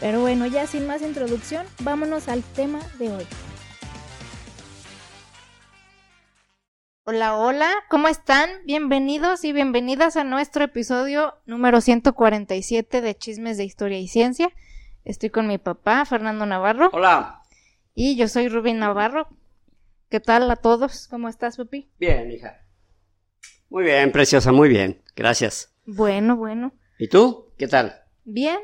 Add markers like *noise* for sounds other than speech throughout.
Pero bueno, ya sin más introducción, vámonos al tema de hoy. Hola, hola, ¿cómo están? Bienvenidos y bienvenidas a nuestro episodio número 147 de Chismes de Historia y Ciencia. Estoy con mi papá, Fernando Navarro. Hola. Y yo soy Rubén Navarro. ¿Qué tal a todos? ¿Cómo estás, papi? Bien, hija. Muy bien, preciosa, muy bien. Gracias. Bueno, bueno. ¿Y tú? ¿Qué tal? Bien,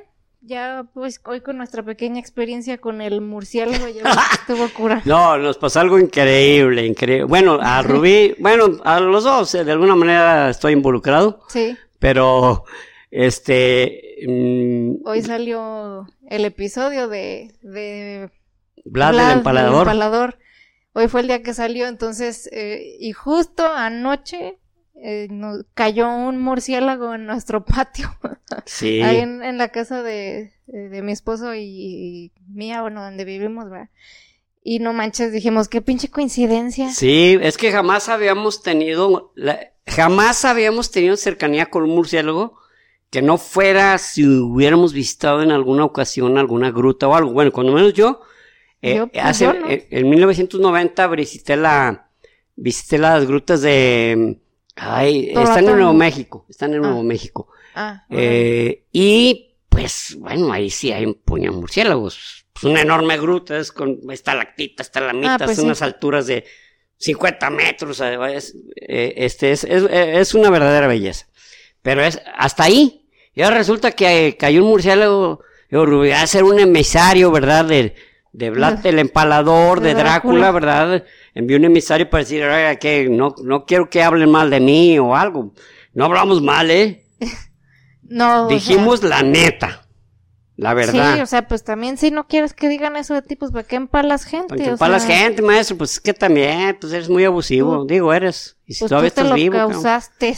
ya pues hoy con nuestra pequeña experiencia con el murciélago ya estuvo cura. *laughs* No, nos pasó algo increíble, increíble. Bueno, a Rubí, bueno, a los dos, eh, de alguna manera estoy involucrado. Sí. Pero, este... Mm, hoy salió el episodio de... de Vlad, el empalador. empalador. Hoy fue el día que salió, entonces, eh, y justo anoche eh, cayó un murciélago en nuestro *laughs* patio. Sí. Ahí en, la casa de, de, mi esposo y, mía, bueno, donde vivimos, ¿verdad? Y no manches, dijimos, qué pinche coincidencia. Sí, es que jamás habíamos tenido, jamás habíamos tenido cercanía con un murciélago que no fuera si hubiéramos visitado en alguna ocasión alguna gruta o algo. Bueno, cuando menos yo, eh, pues, hace, eh, en 1990 visité la, visité las grutas de Ay, están en Nuevo México, están en Nuevo ah. México. Ah, eh, y pues, bueno, ahí sí hay un puño de murciélagos. Es una enorme gruta, es con estalactitas, estalamitas, ah, pues unas alturas de 50 metros. Eh, este es, es, una verdadera belleza. Pero es hasta ahí. Y ahora resulta que cayó un murciélago, va a ser un emisario, ¿verdad? De, de Vlad el Empalador, de, Drácula, ¿verdad? Envió un emisario para decir, oiga, que no, no quiero que hablen mal de mí o algo. No hablamos mal, ¿eh? *laughs* no. Dijimos la neta. La verdad. Sí, o sea, pues también si no quieres que digan eso de ti, pues ¿para qué empalas gente? ¿Para qué empalas gente, maestro? Pues es que también, pues eres muy abusivo. Digo, eres. Y si pues todavía tú te lo causaste.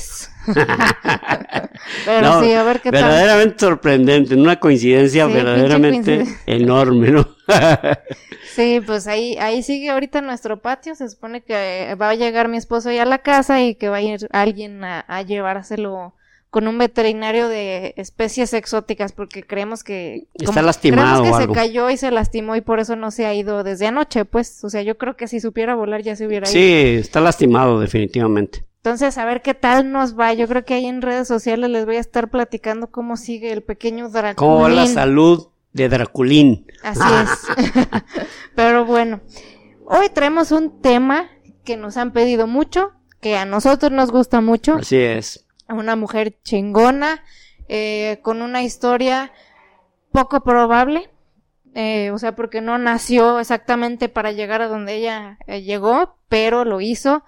Pero sí, a ver qué tal. Verdaderamente sorprendente, una coincidencia verdaderamente enorme, ¿no? *laughs* sí, pues ahí, ahí sigue ahorita nuestro patio. Se supone que va a llegar mi esposo ya a la casa y que va a ir alguien a, a llevárselo con un veterinario de especies exóticas porque creemos que está lastimado creemos que se cayó y se lastimó y por eso no se ha ido desde anoche, pues, o sea, yo creo que si supiera volar ya se hubiera ido. Sí, está lastimado definitivamente. Entonces, a ver qué tal nos va. Yo creo que ahí en redes sociales les voy a estar platicando cómo sigue el pequeño Draculín. Cómo la salud de Draculín. Así es. *laughs* *laughs* Pero bueno, hoy traemos un tema que nos han pedido mucho, que a nosotros nos gusta mucho. Así es una mujer chingona, eh, con una historia poco probable, eh, o sea, porque no nació exactamente para llegar a donde ella eh, llegó, pero lo hizo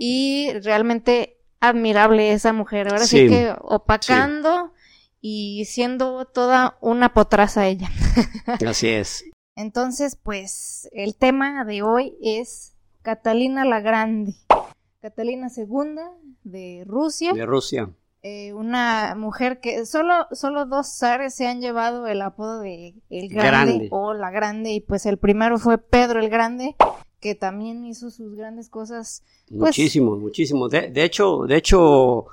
y realmente admirable esa mujer. Ahora sí, que opacando y siendo toda una potraza ella. *laughs* Así es. Entonces, pues el tema de hoy es Catalina la Grande. Catalina II de Rusia. De Rusia. Eh, una mujer que solo, solo dos zares se han llevado el apodo de el grande, o la grande y pues el primero fue Pedro el Grande que también hizo sus grandes cosas. Pues, muchísimo, muchísimo. De, hecho, de hecho,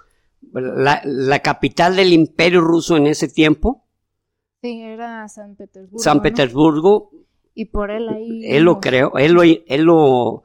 la, la, capital del Imperio Ruso en ese tiempo. Sí, era San Petersburgo. San Petersburgo. Y por él ahí. Él lo creó, él lo, él lo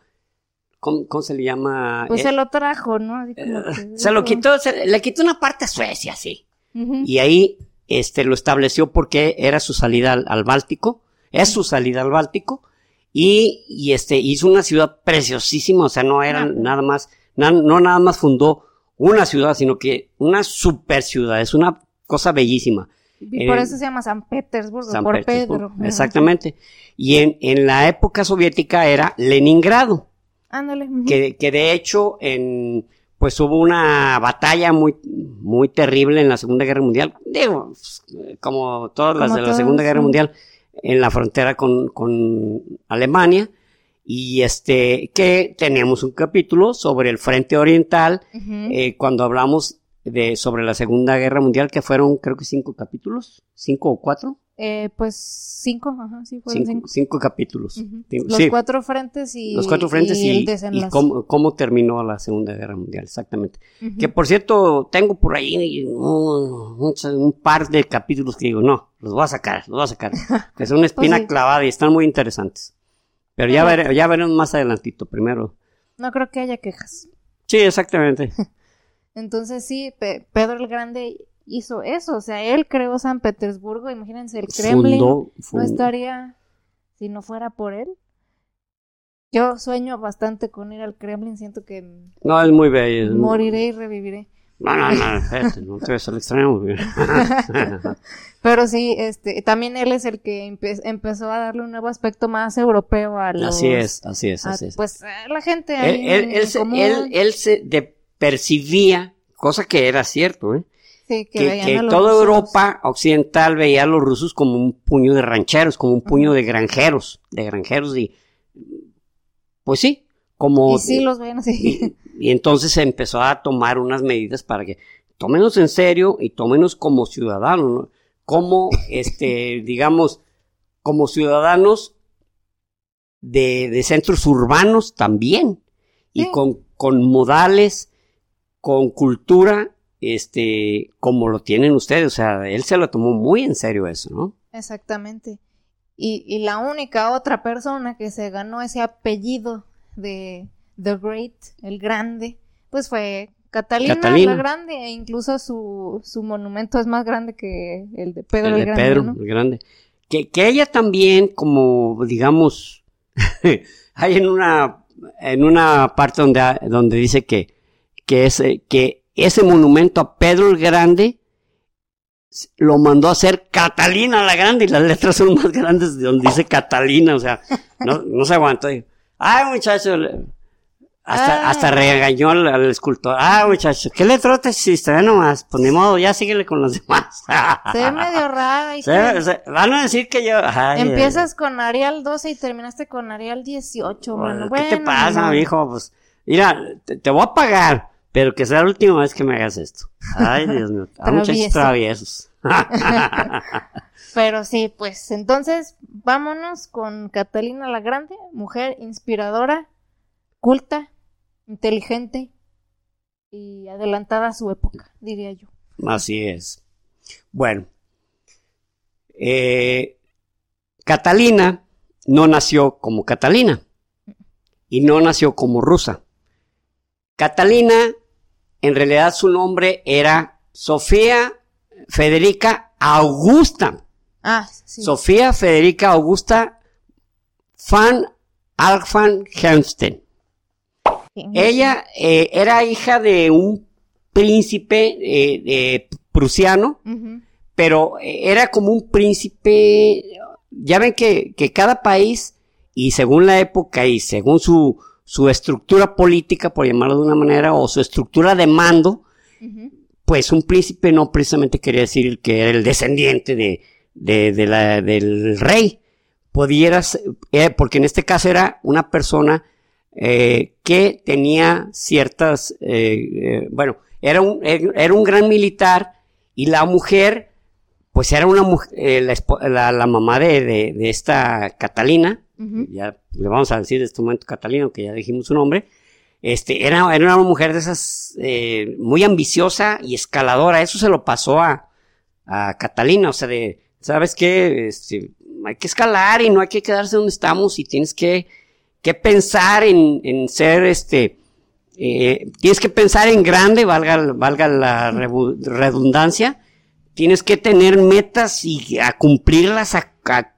¿Cómo, se le llama? Pues se lo trajo, ¿no? Eh, se lo quitó, le quitó una parte a Suecia, sí. Y ahí este, lo estableció porque era su salida al, Báltico, es su salida al Báltico, y, y, este, hizo una ciudad preciosísima, o sea, no era nada más, no nada más fundó una ciudad, sino que una super ciudad, es una cosa bellísima. Y por eso se llama San Petersburgo, por Pedro. Exactamente. Y en, en la época soviética era Leningrado. Ándale. Que, que de hecho, en, pues hubo una batalla muy, muy terrible en la Segunda Guerra Mundial. Digo, como todas las de la Segunda Guerra Mundial. En la frontera con, con Alemania y este que tenemos un capítulo sobre el frente oriental eh, cuando hablamos de sobre la Segunda Guerra Mundial que fueron creo que cinco capítulos cinco o cuatro eh, pues cinco, ajá, sí, fueron cinco, cinco. capítulos. Los cuatro frentes y, Los cuatro frentes y, y, cómo, terminó la Segunda Guerra Mundial, exactamente. Que por cierto, tengo por ahí un, par de capítulos que digo, no, los voy a sacar, los voy a sacar. *laughs* que son una pues espina clavada y están muy interesantes. Pero ya, veremos, ya veremos más adelantito, primero. No creo que haya quejas. Sí, exactamente. *laughs* Entonces sí, Pedro el Grande hizo eso, o sea, él creó San Petersburgo, imagínense, el Kremlin no estaría si no fuera por él. Yo sueño bastante con ir al Kremlin, siento que no es muy bello. Moriré y reviviré. No, no, no, no te ves al extremo. *laughs* Pero sí, este, también él es el que empezó a darle un nuevo aspecto más europeo a los... Así es, así es, así es. Pues la gente ahí él, él, se, él, se percibía, cosa que era cierto, ¿eh? Que, toda Europa occidental veía a los rusos como un puño de rancheros, como un puño de granjeros, de granjeros y pues sí, como y sí los ven así. Y, entonces se empezó a tomar unas medidas para que tómenos en serio y tómenos como ciudadanos, como este, *laughs* digamos, como ciudadanos de, de centros urbanos también. Y con, con modales, con cultura este, como lo tienen ustedes, o sea, él se lo tomó muy en serio eso, ¿no? Exactamente. Y, y la única otra persona que se ganó ese apellido de The Great, el Grande, pues fue Catalina, la Grande, e incluso su, su monumento es más grande que el de Pedro el, Grande. Pedro el Grande. Que, que ella también, como digamos, *laughs* hay en una, en una parte donde, donde dice que, que, es, que ese monumento a Pedro el Grande lo mandó a hacer Catalina la Grande y las letras son más grandes de donde dice Catalina, o sea, no, no se aguantó. Ay, muchacho, hasta, ah. hasta regañó al, escultor. Ah, muchacho, ¿qué letra te hiciste? Ve nomás, pues ni modo, ya síguele con los demás. se ve medio raro. van a decir que yo... Empiezas con Arial 12 y terminaste con Arial 18, mano. ¿Qué te pasa, hijo? Pues, mira, te voy a pagar pero que sea la última vez que me hagas esto. Ay, *laughs* Dios mío. A muchachos traviesos. *laughs* *laughs* Pero sí, pues entonces vámonos con Catalina la Grande, mujer inspiradora, culta, inteligente y adelantada a su época, diría yo. Así es. Bueno, eh, Catalina no nació como Catalina y no nació como rusa. Catalina en realidad su nombre era Sofía Federica Augusta. Ah, sí. Sofía Federica Augusta van Alfan Helmsten. Ella eh, era hija de un príncipe eh, prusiano, pero era como un príncipe, ya ven que, que cada país, y según la época y según su, su estructura política, por llamarlo de una manera, o su estructura de mando, pues un príncipe no precisamente quería decir que era el descendiente de, de, la, del rey. Pudiera eh, porque en este caso era una persona eh, que tenía ciertas, eh, bueno, era un, era un gran militar y la mujer, pues era una mujer, la, la, mamá de, de, esta Catalina, ya le vamos a decir en este momento Catalina, que ya dijimos su nombre, este, era, era una mujer de esas, eh, muy ambiciosa y escaladora, eso se lo pasó a, a Catalina, o sea, de, ¿sabes qué? Este, hay que escalar y no hay que quedarse donde estamos y tienes que, que pensar en, en ser, este, eh, tienes que pensar en grande, valga, valga la redundancia, tienes que tener metas y a cumplirlas a, a,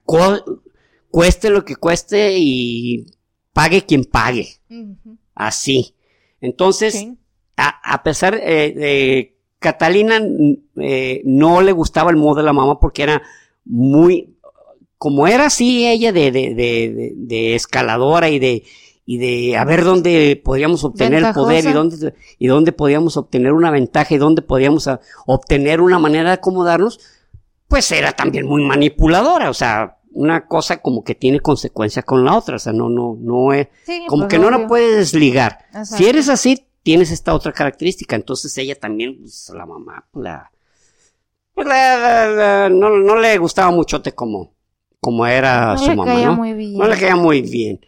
cueste lo que cueste y pague quien pague. Así. Entonces, a, pesar eh, de Catalina eh, no le gustaba el modo de la mamá porque era muy, como era así ella de, de, de, de escaladora y de, y de a ver dónde podíamos obtener el poder y dónde, y dónde podíamos obtener una ventaja y dónde podíamos obtener una manera de acomodarnos, pues era también muy manipuladora, o sea, una cosa como que tiene consecuencia con la otra, o sea, no, no, no es, Sí, como pues, que no la puedes desligar. Exacto. Si eres así, tienes esta otra característica, entonces ella también, pues, la mamá, pues, la, pues, la- la- la- no, no le gustaba muchote como, como era No su mamá, ¿no? muy bien. No le caía muy bien.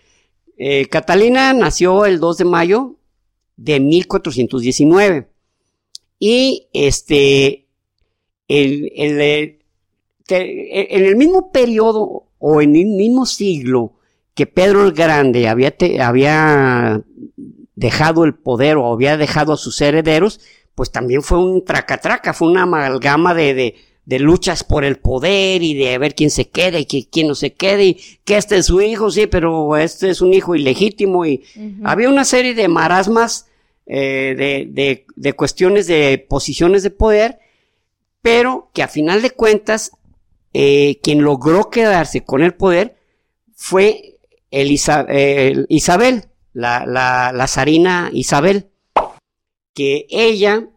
Eh, Catalina nació el 2 de mayo de 1419. Y este, el, el, eh, te- en el mismo periodo o en el mismo siglo que Pedro el Grande había, te- había dejado el poder o había dejado a sus herederos, pues también fue un tracatraca, fue una amalgama de, de, de luchas por el poder y de ver quién se queda y que, quién no se quede y que este es su hijo, sí, pero este es un hijo ilegítimo y había una serie de marasmas eh, de, de, de cuestiones de posiciones de poder, pero que a final de cuentas, eh, quien logró quedarse con el poder fue eh, Isabel, la, la, la zarina Isabel, que ella,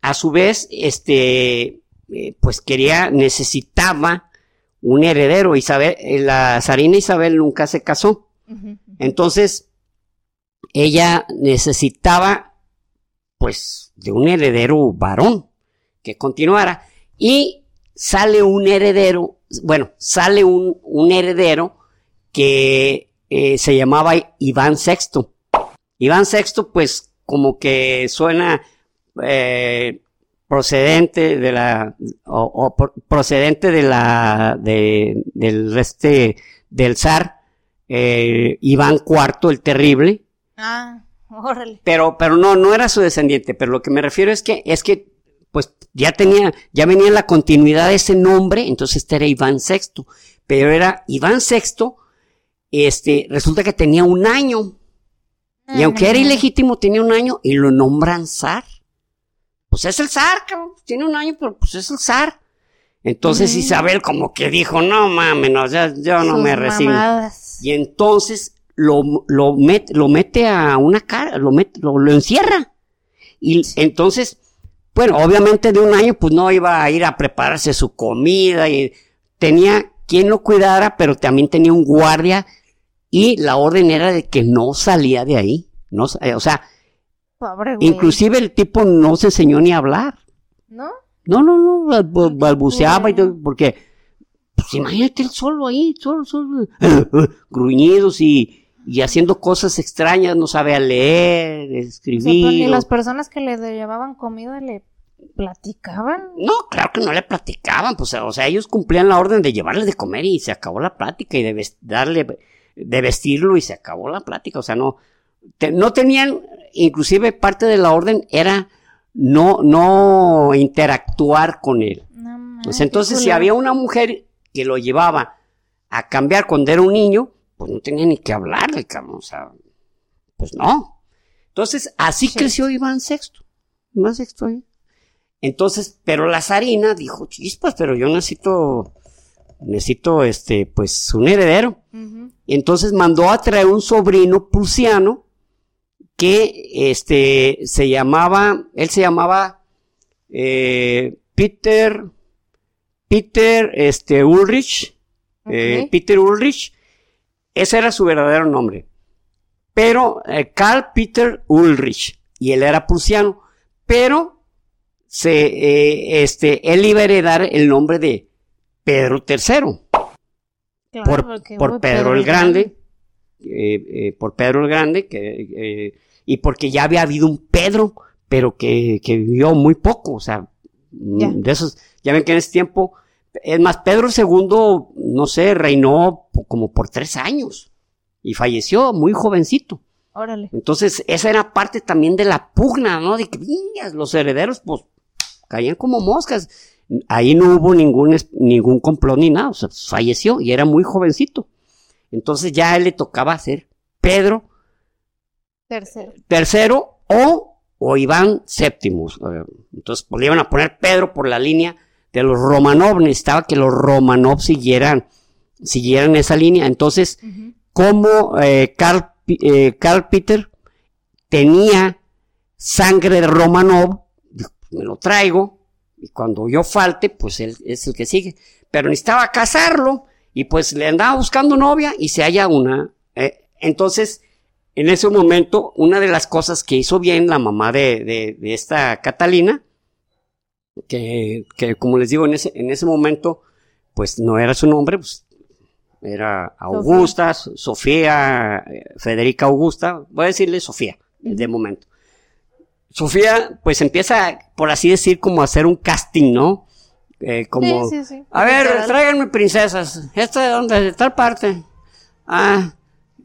a su vez, este, eh, pues quería, necesitaba un heredero. Isabel, eh, la zarina Isabel nunca se casó. Entonces, ella necesitaba, pues, de un heredero varón que continuara. Y sale un heredero, bueno, sale un, un heredero que eh, se llamaba Iván VI. Iván VI, pues, como que suena eh, procedente de la, o, o pro- procedente de la, de, del este, del zar, eh, Iván IV el Terrible, Ah, órale. pero, pero no, no era su descendiente, pero lo que me refiero es que, es que, pues, ya tenía, ya venía la continuidad de ese nombre, entonces este era Iván VI, pero era Iván VI, este, resulta que tenía un año, y aunque era Ujú. ilegítimo, tenía un año, y lo nombran zar. Pues es el zar, cabrón, tiene un año, pero pues es el zar. Entonces. Isabel como que dijo, no mames, no, yo no Sus me mamadas. Y entonces lo, lo, met- lo mete a una cara, lo, met- lo, lo encierra. Y entonces, bueno, obviamente de un año pues no iba a ir a prepararse su comida y tenía quien lo cuidara, pero también tenía un guardia y la orden era de que no salía de ahí. No, eh, o sea, Pobre güey. inclusive el tipo no se enseñó ni a hablar. ¿No? No, no, no, bal- balbuceaba y todo, porque, pues imagínate él solo ahí, solo, solo, *laughs* gruñidos y, y haciendo cosas extrañas, no sabe leer, O sea, escribir. ni o- las personas que le llevaban comida le platicaban. No, claro que no le platicaban, pues, o sea, ellos cumplían la orden de llevarle de comer y se acabó la plática y de darle, de vestirlo y se acabó la plática, o sea, no, te- no tenían, inclusive parte de la orden era no, no interactuar con él. No Pues entonces, si había una mujer que lo llevaba a cambiar cuando era un niño, pues no tenía ni que hablarle, cabrón, o sea, pues no. Entonces, así Sí. creció Iván VI. Iván VI ahí. Entonces, pero la zarina dijo, chispas, pero yo necesito, necesito, este, pues, un heredero. Y entonces mandó a traer un sobrino prusiano que este se llamaba, él se llamaba eh, Peter, Peter este, Ulrich, eh. Peter Ulrich, ese era su verdadero nombre. Pero eh, Carl Peter Ulrich, y él era prusiano, pero se, este, él iba a heredar el nombre de Pedro III Claro, por, por Pedro el Grande, por Pedro el Grande, que, y porque ya había habido un Pedro, pero que, que vivió muy poco, o sea, mm, de esos, ya ven que en ese tiempo, es más, Pedro II, no sé, reinó como por tres años y falleció muy jovencito. Órale. Entonces, esa era parte también de la pugna, ¿no? De que "Vingas, los herederos, pues, caían como moscas. Ahí no hubo ningún, ningún complot ni nada, o sea, falleció y era muy jovencito. Entonces ya a él le tocaba ser Pedro Tercero. III o, o Iván. Eh, Entonces, pues, le iban a poner Pedro por la línea de los Romanov. Necesitaba que los Romanov siguieran, siguieran esa línea. Entonces, como eh, Carl, eh, Carl Peter tenía sangre de Romanov, "Pues, me lo traigo, y cuando yo falte, pues él es el que sigue. Pero necesitaba casarlo, Y pues le andaba buscando novia y se halla una. eh, entonces, en ese momento, una de las cosas que hizo bien la mamá de, de- de esta Catalina, que, que como les digo, en ese, en ese momento, pues no era su nombre, pues era Augusta, Sofía, Sofía, eh, Federica Augusta, voy a decirle Sofía, de momento. Sofía, pues empieza, por así decir, como a hacer un casting, ¿no? Eh, como, Sí, sí, sí. a ver, tráiganme princesas. ¿Esta de dónde? De tal parte. Ah,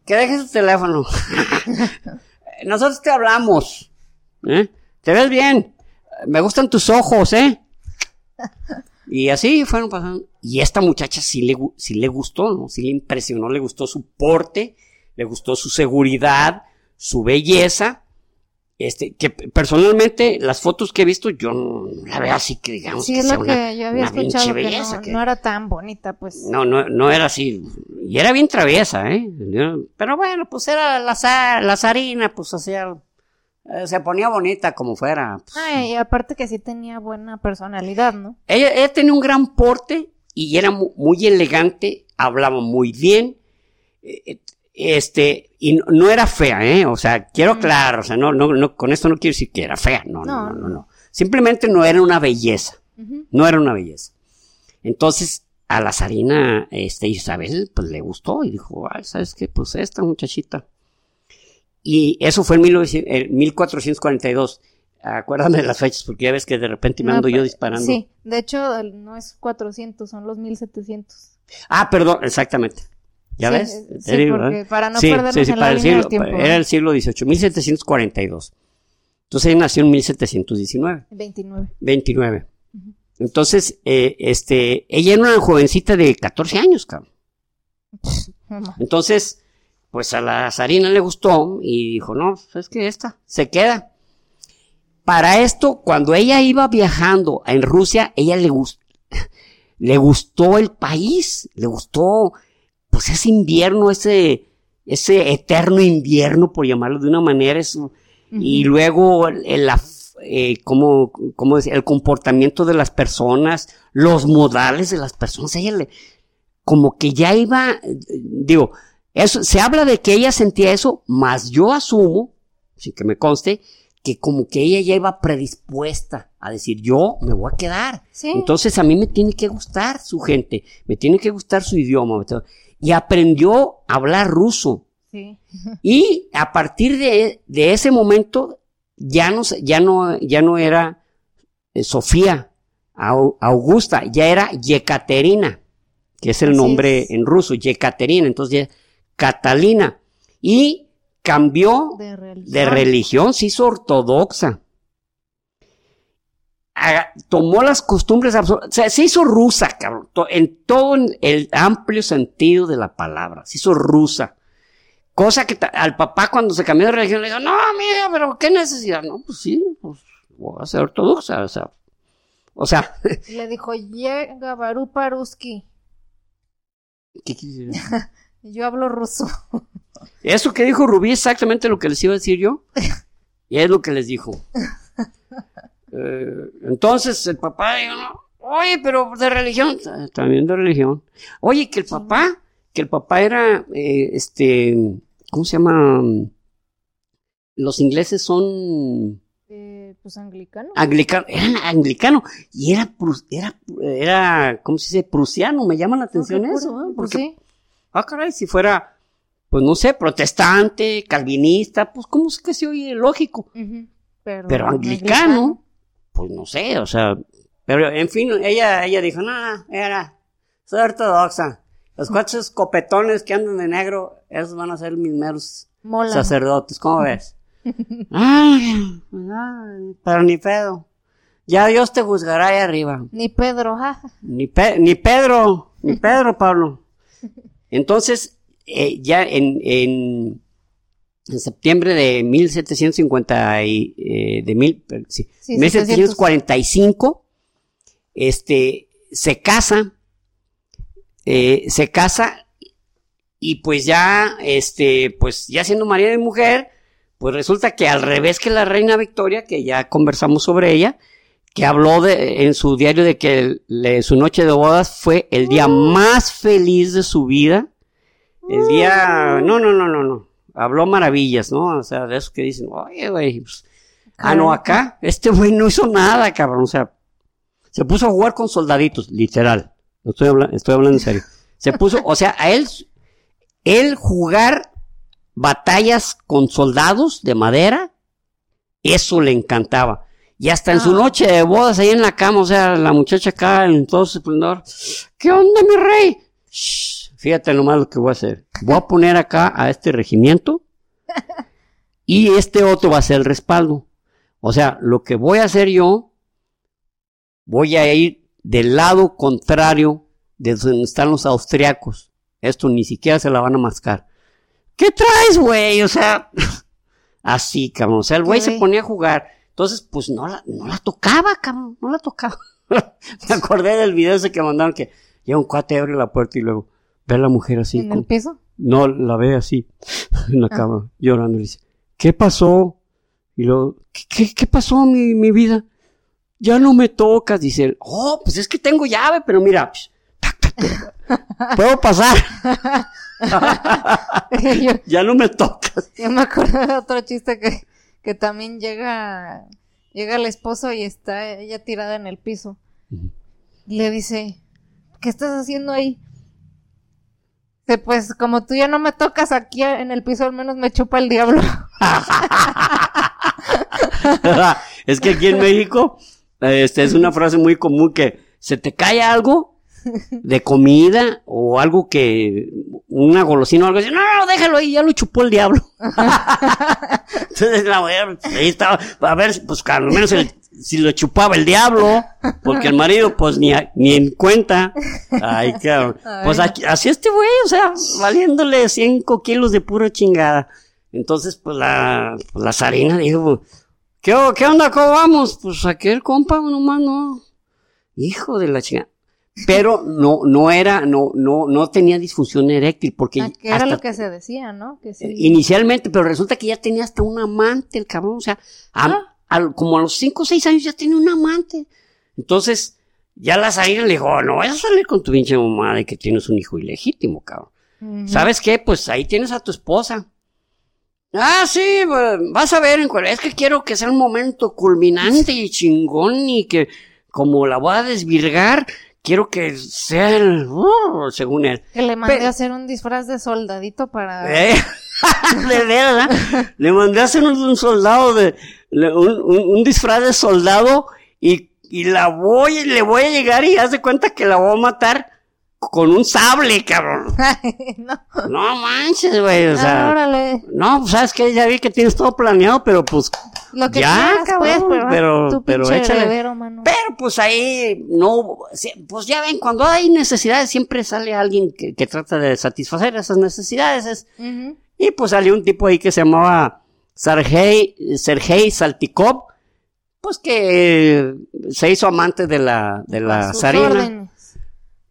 que dejes su teléfono. *laughs* Nosotros te hablamos. ¿eh? Te ves bien. Me gustan tus ojos, ¿eh? Y así fueron pasando. Y esta muchacha sí le, sí le gustó, ¿no? Sí le impresionó, le gustó su porte, le gustó su seguridad, su belleza. Este, que personalmente las fotos que he visto yo no la veo así que digamos Sí, que es sea lo una- que yo había una pinche escuchado, que belleza, no, que- no era tan bonita, pues. no, no, no era así. Y era bien traviesa, ¿eh? Pero bueno, pues era la, la zarina, pues hacía, eh, se ponía bonita como fuera. pues. Ay, y aparte que sí tenía buena personalidad, ¿no? Ella, ella tenía un gran porte y era mu- muy, elegante, hablaba muy bien, eh, este, y no, no era fea, ¿eh? O sea, quiero aclarar, o sea, no, no, no, con esto no quiero decir que era fea, no, no, No, no, no. Simplemente no era una belleza, no era una belleza. Entonces, a la zarina, este, Isabel, pues le gustó y dijo, ay, ¿sabes qué? Pues esta muchachita. Y eso fue en 1900 eh, 1442. Acuérdame de las fechas, porque ya ves que de repente me No, ando yo pero- disparando. Sí, de hecho no es 400, son los 1700. Ah, perdón, exactamente. ¿Ya Sí, ves? eh, sí, porque ¿verdad? para no Sí, perdernos sí, sí, en la el línea del siglo- tiempo. Era el siglo XVIII, 1742. Entonces ella nació en 1719, 29. 29. Entonces, eh, este, ella era una jovencita de 14 años, cabrón. Entonces, pues a la zarina le gustó y dijo, no, es que esta se queda. Para esto, cuando ella iba viajando en Rusia, ella le, gus- *laughs* le gustó el país, le gustó, pues ese invierno, ese, ese eterno invierno, por llamarlo de una manera, y luego el, la- eh, ¿cómo- cómo decir? el comportamiento de las personas, los modales de las personas, ella le, como que ya iba, digo, eso, se habla de que ella sentía eso, más yo asumo, sin que me conste, que como que ella ya iba predispuesta a decir, yo me voy a quedar. Sí. Entonces a mí me tiene que gustar su gente, me tiene que gustar su idioma. me Y aprendió a hablar ruso. Sí. *laughs* Y a partir de, de ese momento ya no, ya no, ya no era eh, Sofía Au- Augusta, ya era Yekaterina, que es el Así nombre es. en ruso, Yekaterina, entonces ya Catalina. Y cambió De religión. de religión, se hizo ortodoxa. Tomó las costumbres, absor- o sea, se hizo rusa, cabrón, to- en todo el amplio sentido de la palabra, se hizo rusa. Cosa que al papá cuando se cambió de religión le dijo, no, mira, pero qué necesidad, no, pues sí, pues voy a ser ortodoxa, o sea, o sea, *laughs* Le dijo, llega Barú Paruski. ¿qué quiere decir? *laughs* Yo hablo ruso. Eso que dijo Rubí es exactamente lo que les iba a decir yo. *laughs* Y es lo que les dijo. Eh, entonces el papá dijo, no, oye, pero de religión, "Ah, también de religión. Oye, que el papá, que el papá era, eh, este, ¿cómo se llama? Los ingleses son Eh, pues anglicano. anglicanos, eran anglicanos y era, era, era, ¿cómo se dice? Prusiano, me llama la atención No, eso. ¿eh? Porque sí. Ah, caray, si fuera, pues no sé, protestante, calvinista, pues cómo es que se oye lógico. Pero, Pero anglicano, pues no sé, o sea, pero en fin, ella, ella dijo, no, era, soy ortodoxa. Los cuatro escopetones que andan de negro, esos van a ser mis meros Mola. sacerdotes, ¿cómo ves? Ay, ay, pero ni pedo. Ya Dios te juzgará ahí arriba. Ni Pedro, jaja. Ni, Pe- ni Pedro, ni Pedro, Pablo. Entonces, eh, ya en, en, en septiembre de 1750 y, eh, de mil, sí, Sí, 1745, este, se casa, eh, se casa y pues ya, este, pues ya siendo marido y mujer, pues resulta que al revés que la reina Victoria, que ya conversamos sobre ella, que habló de, en su diario de que el- le- su noche de bodas fue el día más feliz de su vida. El día, no, no, no, no, no. Habló maravillas, ¿no? O sea, de eso que dicen, oye, güey, pues, ah, no, acá, este güey no hizo nada, cabrón. O sea, se puso a jugar con soldaditos, literal. No estoy, habla- estoy hablando en serio. Se puso, o sea, a él, él jugar batallas con soldados de madera, eso le encantaba. Y hasta en su Ah. noche de bodas ahí en la cama, o sea, la muchacha acá en todo su esplendor. ¿Qué onda, mi rey? Shh, fíjate nomás lo que voy a hacer. Voy a poner acá a este regimiento *laughs* y este otro va a ser el respaldo. O sea, lo que voy a hacer yo, voy a ir del lado contrario de donde están los austriacos. Esto ni siquiera se la van a mascar. ¿Qué traes, güey? O sea, *laughs* así, cabrón. O sea, el güey ¿Qué se ponía a jugar. Entonces, pues no la, no la tocaba, cabrón. No la tocaba. *laughs* Me acordé del video ese que mandaron que llega un cuate, abre la puerta y luego ve a la mujer así. ¿En con- el piso? no, la ve así, *laughs* en la Ah. cama, llorando. Y dice, ¿qué pasó? Y luego, ¿qué, qué, qué pasó, mi, mi vida? Ya no me tocas. Dice él, oh, pues es que tengo llave, pero mira, tac, puedo pasar, *laughs* yo, ya no me tocas. yo me acuerdo de otro chiste que, que también llega, llega el esposo y está ella tirada en el piso. Le dice, ¿qué estás haciendo ahí? Pues como tú ya no me tocas aquí en el piso, al menos me chupa el diablo. *laughs* es que aquí en México, este, es una frase muy común que se te cae algo de comida o algo que, una golosina o algo así, no, no, déjalo ahí, ya lo chupó el diablo. *laughs* Entonces la mujer, pues, ahí estaba, a ver, pues al menos el- si lo chupaba el diablo, porque el marido, pues ni, a- ni en cuenta. Ay, cabrón. Pues aquí- así este güey, o sea, valiéndole 5 kilos de pura chingada. Entonces, pues la, pues, la Sarina dijo, ¿qué, o- qué onda, cómo vamos? Pues aquel compa, nomás no. Hijo de la chingada. Pero no, no era, no, no, no tenía disfunción eréctil, porque Ah, que era lo que se decía, ¿no? Que sí. inicialmente, pero resulta que ya tenía hasta un amante el cabrón, o sea, a- Ah. como a los 5 o 6 años ya tenía un amante. Entonces, ya la Sarina le dijo, "Oh, no vayas a salir con tu pinche mamá de que tienes un hijo ilegítimo, cabrón. ¿Sabes qué? Pues ahí tienes a tu esposa. Ah, sí, pues, vas a ver, es que quiero que sea un momento culminante y chingón y que como la voy a desvirgar, quiero que sea el, uh, según él. Que le mandé Pero- a hacer un disfraz de soldadito para... *laughs* ¿Eh? *laughs* de verdad, le mandé a hacer un, un soldado de, un, un- un disfraz de soldado y, y la voy, le voy a llegar y haz de cuenta que la voy a matar con un sable, cabrón. *laughs* no, No manches, güey, o sea. Ah, órale. No, pues sabes que ya vi que tienes todo planeado, pero pues, Lo que Ya, quieras, cabrón, pues, pero- tu pero pinche échale. heredero, mano. pero pues ahí no, pues ya ven, cuando hay necesidades siempre sale alguien que, que trata de satisfacer esas necesidades. es- y pues salió un tipo ahí que se llamaba Sergei, Sergei Saltikov, pues que eh, se hizo amante de la, de la zarina. órdenes.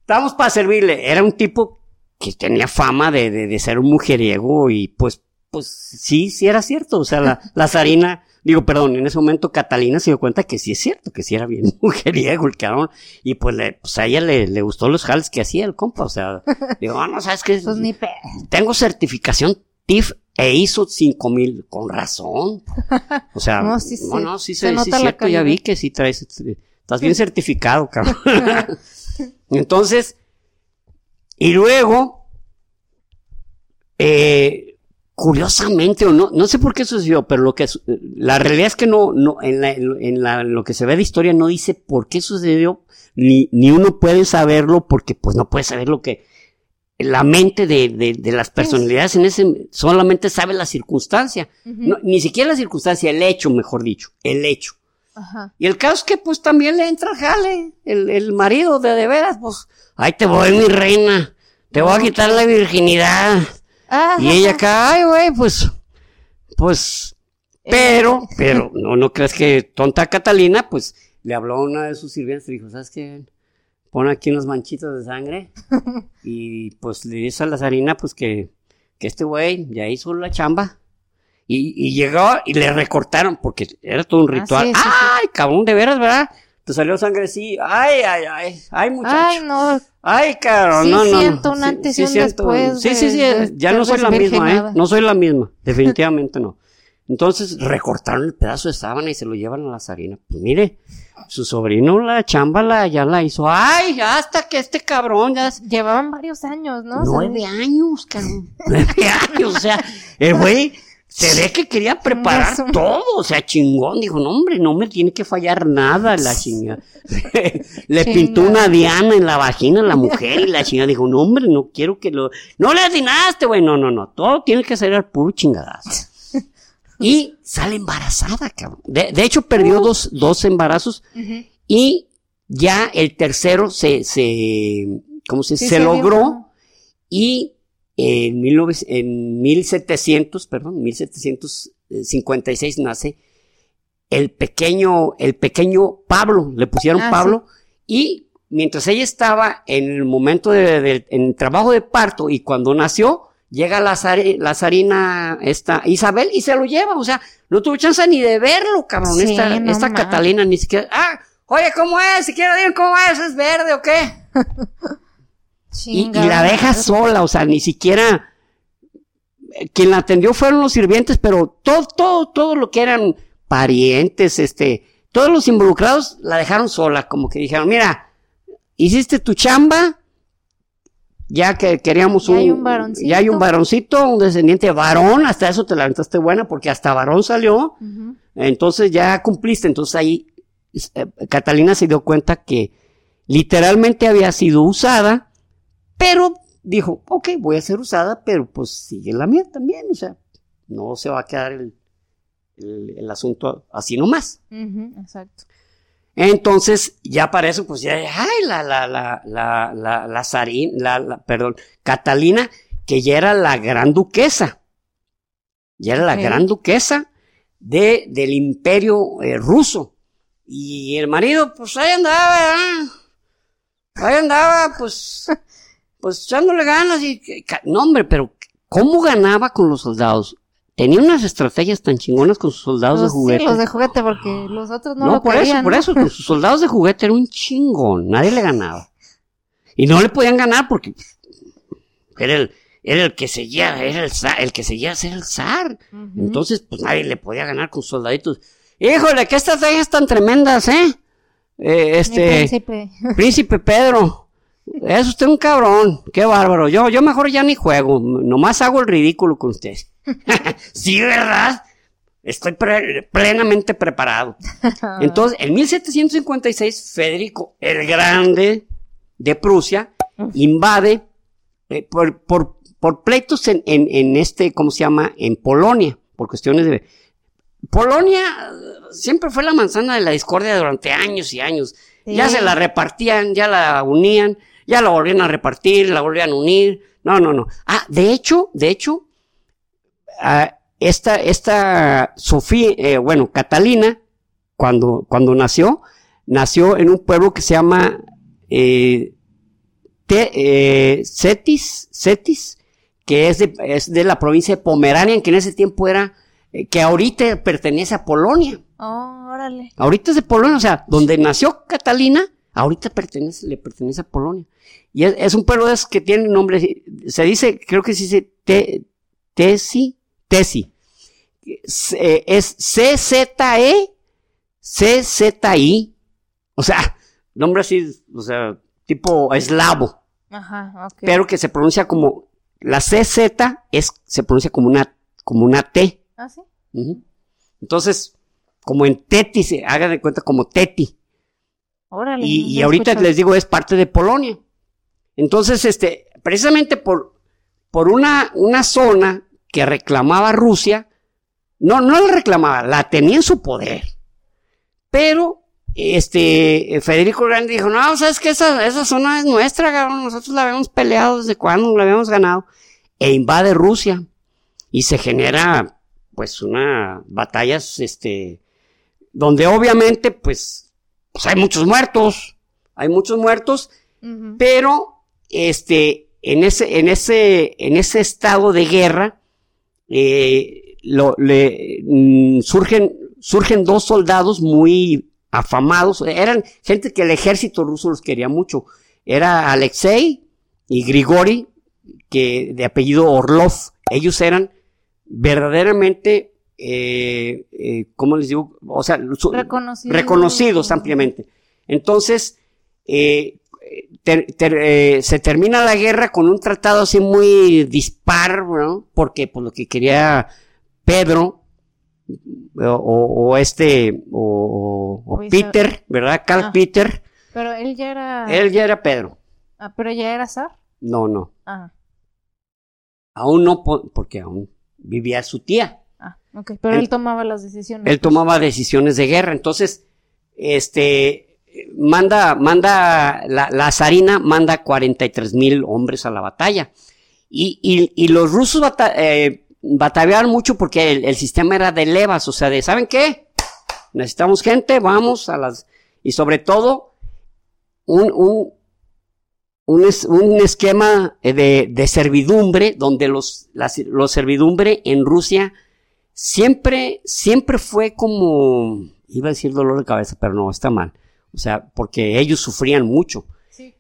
Estamos para servirle. Era un tipo que tenía fama de, de, de ser un mujeriego y pues, pues sí, sí era cierto. O sea, la, la zarina, digo, perdón, en ese momento Catalina se dio cuenta que sí es cierto, que sí era bien *laughs* mujeriego el cabrón. Y pues, le, pues a ella le, le gustó los jales que hacía el compa. O sea, *laughs* digo, ah, no, sabes que Pues ni pe... tengo certificación TIF e ISO 5000, con razón. O sea, No, *laughs* no, sí, sí. no, sí, Se se, sí cierto, ya vi que sí traes, este, estás bien certificado, cabrón. Entonces, y luego, eh, curiosamente, o no, no sé por qué sucedió, pero lo que, la realidad es que no, no, en, la, en, la, en lo que se ve de historia no dice por qué sucedió, ni, ni uno puede saberlo porque pues no puede saber lo que, la mente de, de, de las personalidades en ese, solamente sabe la circunstancia. No, ni siquiera la circunstancia, el hecho, mejor dicho, el hecho. Ajá. Y el caso es que pues también le entra jale, el, el marido de de veras, pues, ahí te voy mi reina, te voy a quitar la virginidad. Y ella acá, ay güey, pues, pues, pero, *laughs* pero, no, no crees que tonta Catalina, pues, le habló a una de sus sirvientes y dijo, ¿sabes qué? Pon aquí unas manchitas de sangre *laughs* y pues le dice a la zarina, pues que, que este güey ya hizo la chamba. Y, y llegó y le recortaron, porque era todo un Ah, ritual. sí, sí, sí. ¡Ay, cabrón, de veras, verdad! Te salió sangre, sí, ay, ay, ay, ay, muchacho. Ay, no. Ay, cabrón, Sí no, no. siento un Sí, antes sí y un siento- después Sí, sí, sí, de- de- ya de no soy la misma, ¿eh? No soy la misma, definitivamente no. Entonces recortaron el pedazo de sábana y se lo llevan a la zarina. Pues mire, su sobrino la chamba la, ya la hizo. Ay, hasta que este cabrón ya... Llevaban varios años, ¿no? Nueve años, cabrón. *laughs* Nueve años, o sea, el güey se ve que quería preparar todo, o sea, chingón. Dijo, no, hombre, no me tiene que fallar nada la chinga. *laughs* Le pintó una diana en la vagina a la mujer y la chinga dijo, no, hombre, no quiero que lo... No le atinaste, güey, no, no, no, todo tiene que ser al puro chingadazo. *laughs* Y sale embarazada, cabrón. De, de hecho, perdió dos, dos embarazos y ya el tercero se, se, ¿cómo se, Sí se logró y en, 19 en 1700, perdón, 1756 nace el pequeño, el pequeño Pablo, le pusieron Ah, Pablo, y mientras ella estaba en el momento de, de- en el trabajo de parto y cuando nació, llega la, la zarina, esta Isabel, y se lo lleva, o sea, no tuvo chance ni de verlo, cabrón, Sí, esta, no esta. Catalina ni siquiera, ah, oye, ¿cómo es? Si quiero digan cómo es, ¿es verde o qué? *laughs* Y, la deja sola, o sea, ni siquiera eh, quien la atendió fueron los sirvientes, pero todo, todo, todo lo que eran parientes, este, todos los involucrados la dejaron sola, como que dijeron, mira, hiciste tu chamba, ya que queríamos Ya un, hay un varoncito. ya hay un varoncito, un descendiente varón, hasta eso te la aventaste buena, porque hasta varón salió, entonces ya cumpliste. Entonces ahí eh, Catalina se dio cuenta que literalmente había sido usada, pero dijo, ok, voy a ser usada, pero pues sigue la mía también. O sea, no se va a quedar el, el- el asunto así nomás. Ujú, Exacto. Entonces, ya para eso, pues ya, ay, la, la, la, la, la, la la, la- perdón, Catalina, que ya era la gran duquesa. Ya era la gran duquesa de, del imperio eh, ruso. Y el marido, pues ahí andaba, ¿verdad? ahí andaba, pues, *laughs* pues echándole ganas y, no hombre, pero ¿cómo ganaba con los soldados? Tenía unas estrategias tan chingonas con sus soldados Pues de juguete. Sí, los de juguete, porque los otros no, No, lo por querían. eso, por ¿no? eso, con sus soldados de juguete era un chingón, nadie le ganaba. Y no le podían ganar porque era el, era el que seguía, era el, zar- el que seguía a ser el zar. Entonces, pues nadie le podía ganar con sus soldaditos. Híjole, qué estrategias tan tremendas, ¿eh? Eh, este, príncipe. *laughs* príncipe Pedro. Es usted un cabrón, qué bárbaro. Yo, yo mejor ya ni juego, nomás hago el ridículo con usted. *laughs* sí, ¿verdad? Estoy pre- plenamente preparado. *laughs* Entonces, en 1756, Federico el Grande de Prusia invade eh, por, por, por pleitos en, en, en este, ¿cómo se llama? En Polonia, por cuestiones de... Polonia siempre fue la manzana de la discordia durante años y años. Ya se la repartían, ya la unían, ya la volvían a repartir, la volvían a unir. No, no, no. Ah, de hecho, de hecho, ah, esta, esta Sofía, eh, bueno, Catalina, cuando, cuando nació, nació en un pueblo que se llama eh, Te- eh, Cetis, Cetis, que es de, es de la provincia de Pomerania, que en ese tiempo era, eh, que ahorita pertenece a Polonia. Oh, órale. Ahorita es de Polonia, o sea, donde nació Catalina, ahorita pertenece, le pertenece a Polonia. Y es, es un pueblo que tiene nombre, se dice, creo que se dice te, Tesi, Tesi. Es, eh, es C-Z-E, C-Z-I. O sea, nombre así, o sea, tipo eslavo, Ajá, pero que se pronuncia como, la C-Z es, se pronuncia como una, como una T. ¿Ah, sí? Entonces, como en Teti, se hagan de cuenta como Teti. Órale. Y, ahorita escuchado. les digo, es parte de Polonia. Entonces, este, precisamente por, por una, una zona que reclamaba Rusia, no, no la reclamaba, la tenía en su poder. Pero, este, Federico Grande dijo, no, sabes que esa, esa zona es nuestra, cabrón, nosotros la habíamos peleado desde cuando, la habíamos ganado. E invade Rusia. Y se genera, pues, una, batallas, este, donde obviamente, pues, pues hay muchos muertos, hay muchos muertos, pero este, en ese, en ese, en ese estado de guerra, eh, lo- le, mm, surgen, surgen dos soldados muy afamados, eran gente que el ejército ruso los quería mucho. Era Alexei y Grigori, que de apellido Orlov. Ellos eran verdaderamente, eh, eh, ¿cómo les digo? O sea, reconocidos, ampliamente. Entonces, eh, se termina la guerra con un tratado así muy dispar, ¿no? Porque por pues, lo que quería Pedro o, este o, Peter, ¿verdad? Carl ah. Peter. Pero él ya era. Él ya era Pedro. Ah, pero ya era zar. No, no. Ah. Aún no, porque aún vivía su tía. Ah, ok. Pero él, tomaba las decisiones. Él tomaba decisiones de guerra. Entonces, este, manda, manda, la, la zarina manda 43 mil hombres a la batalla. Y, y, y los rusos eh, batallaron mucho porque el, sistema era de levas, o sea, de, ¿saben qué? Necesitamos gente, vamos a las, y sobre todo, un, un, un, un esquema de, de, servidumbre, donde los, los servidumbre en Rusia siempre, siempre fue como, iba a decir dolor de cabeza, pero no, está mal. O sea, porque ellos sufrían mucho.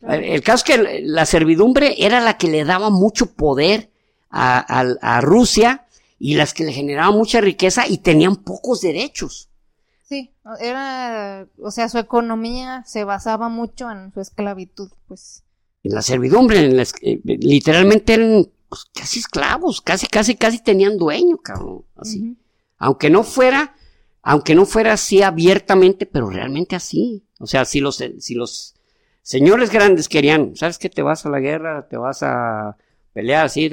el, caso es que la servidumbre era la que le daba mucho poder a, Rusia y las que le generaban mucha riqueza y tenían pocos derechos. Sí, era, o sea, su economía se basaba mucho en su esclavitud, pues. En la servidumbre, en eh, literalmente eran pues, casi esclavos, casi, casi, casi tenían dueño, cabrón, así. Aunque no fuera, aunque no fuera así abiertamente, pero realmente así. O sea, si los, si los señores grandes querían, ¿sabes qué? Te vas a la guerra, te vas a pelear así,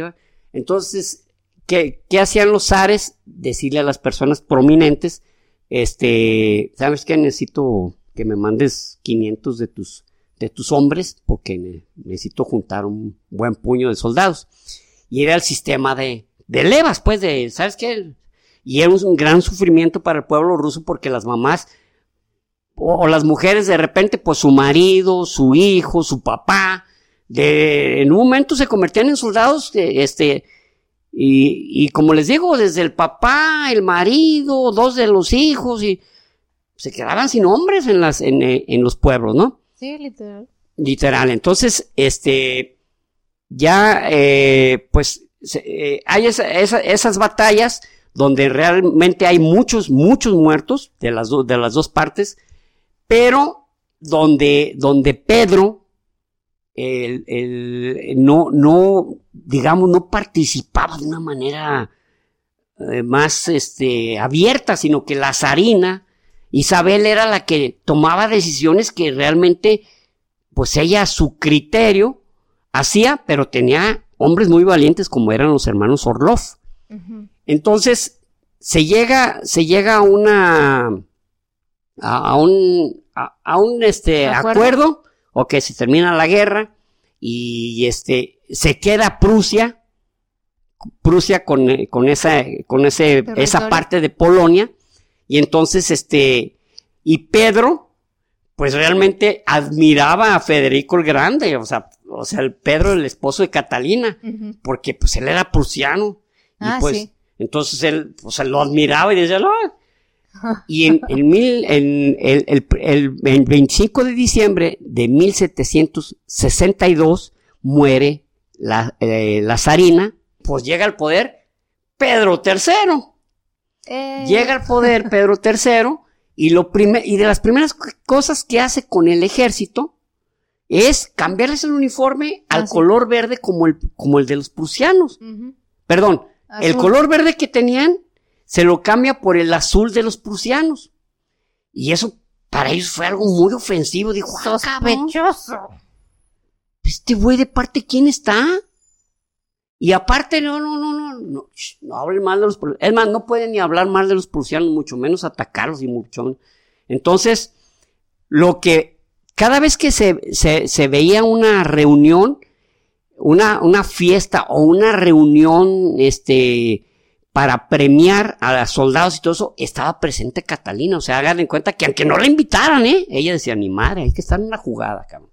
entonces, ¿qué, ¿qué, hacían los zares? Decirle a las personas prominentes, este, ¿sabes qué? Necesito que me mandes 500 de tus, de tus hombres, porque necesito juntar un buen puño de soldados. Y era el sistema de, de levas, pues, de, ¿sabes qué? Y era un gran sufrimiento para el pueblo ruso porque las mamás o, las mujeres de repente, pues su marido, su hijo, su papá, de, en un momento se convertían en soldados, este, y, y, como les digo, desde el papá, el marido, dos de los hijos, y se quedaban sin hombres en las, en, en los pueblos, ¿no? Sí, literal. Literal. Entonces, este, ya, eh, pues, eh, hay esa, esas batallas donde realmente hay muchos, muchos muertos de las, de las dos partes, pero donde, donde Pedro el, no, no, digamos, no participaba de una manera eh, más este, abierta, sino que la zarina, Isabel era la que tomaba decisiones que realmente, pues ella a su criterio hacía, pero tenía hombres muy valientes como eran los hermanos Orlov. Entonces, se llega, se llega a una, a, un, a, un este, acuerdo. ok, se termina la guerra y este, se queda Prusia, Prusia con, con esa, con ese, esa parte de Polonia, y entonces este, y Pedro, pues realmente admiraba a Federico el Grande, o sea, o sea, el Pedro, el esposo de Catalina, porque pues él era prusiano, y ah, pues, entonces él, o sea, lo admiraba y decía, no, *laughs* y en, mil, en el, el, 25 de diciembre de 1762 muere la, eh, la zarina, pues llega al poder Pedro III. Eh. Llega al poder Pedro III y, lo y de las primeras cosas que hace con el ejército es cambiarles el uniforme al ah, color verde como el, como el de los prusianos. Perdón, el color verde que tenían se lo cambia por el azul de los prusianos. Y eso para ellos fue algo muy ofensivo. Dijo, ah, sospechoso. Este güey de parte, ¿quién está? Y aparte, no, no, no, no, no, no hable mal de los prusianos. Es más, no pueden ni hablar mal de los prusianos, mucho menos atacarlos y mucho. Entonces, lo que, cada vez que se, se, se veía una reunión, una, una fiesta o una reunión, este, para premiar a soldados y todo eso, estaba presente Catalina. O sea, hagan en cuenta que aunque no la invitaran, ¿eh? Ella decía, ni madre, hay que estar en la jugada, cabrón.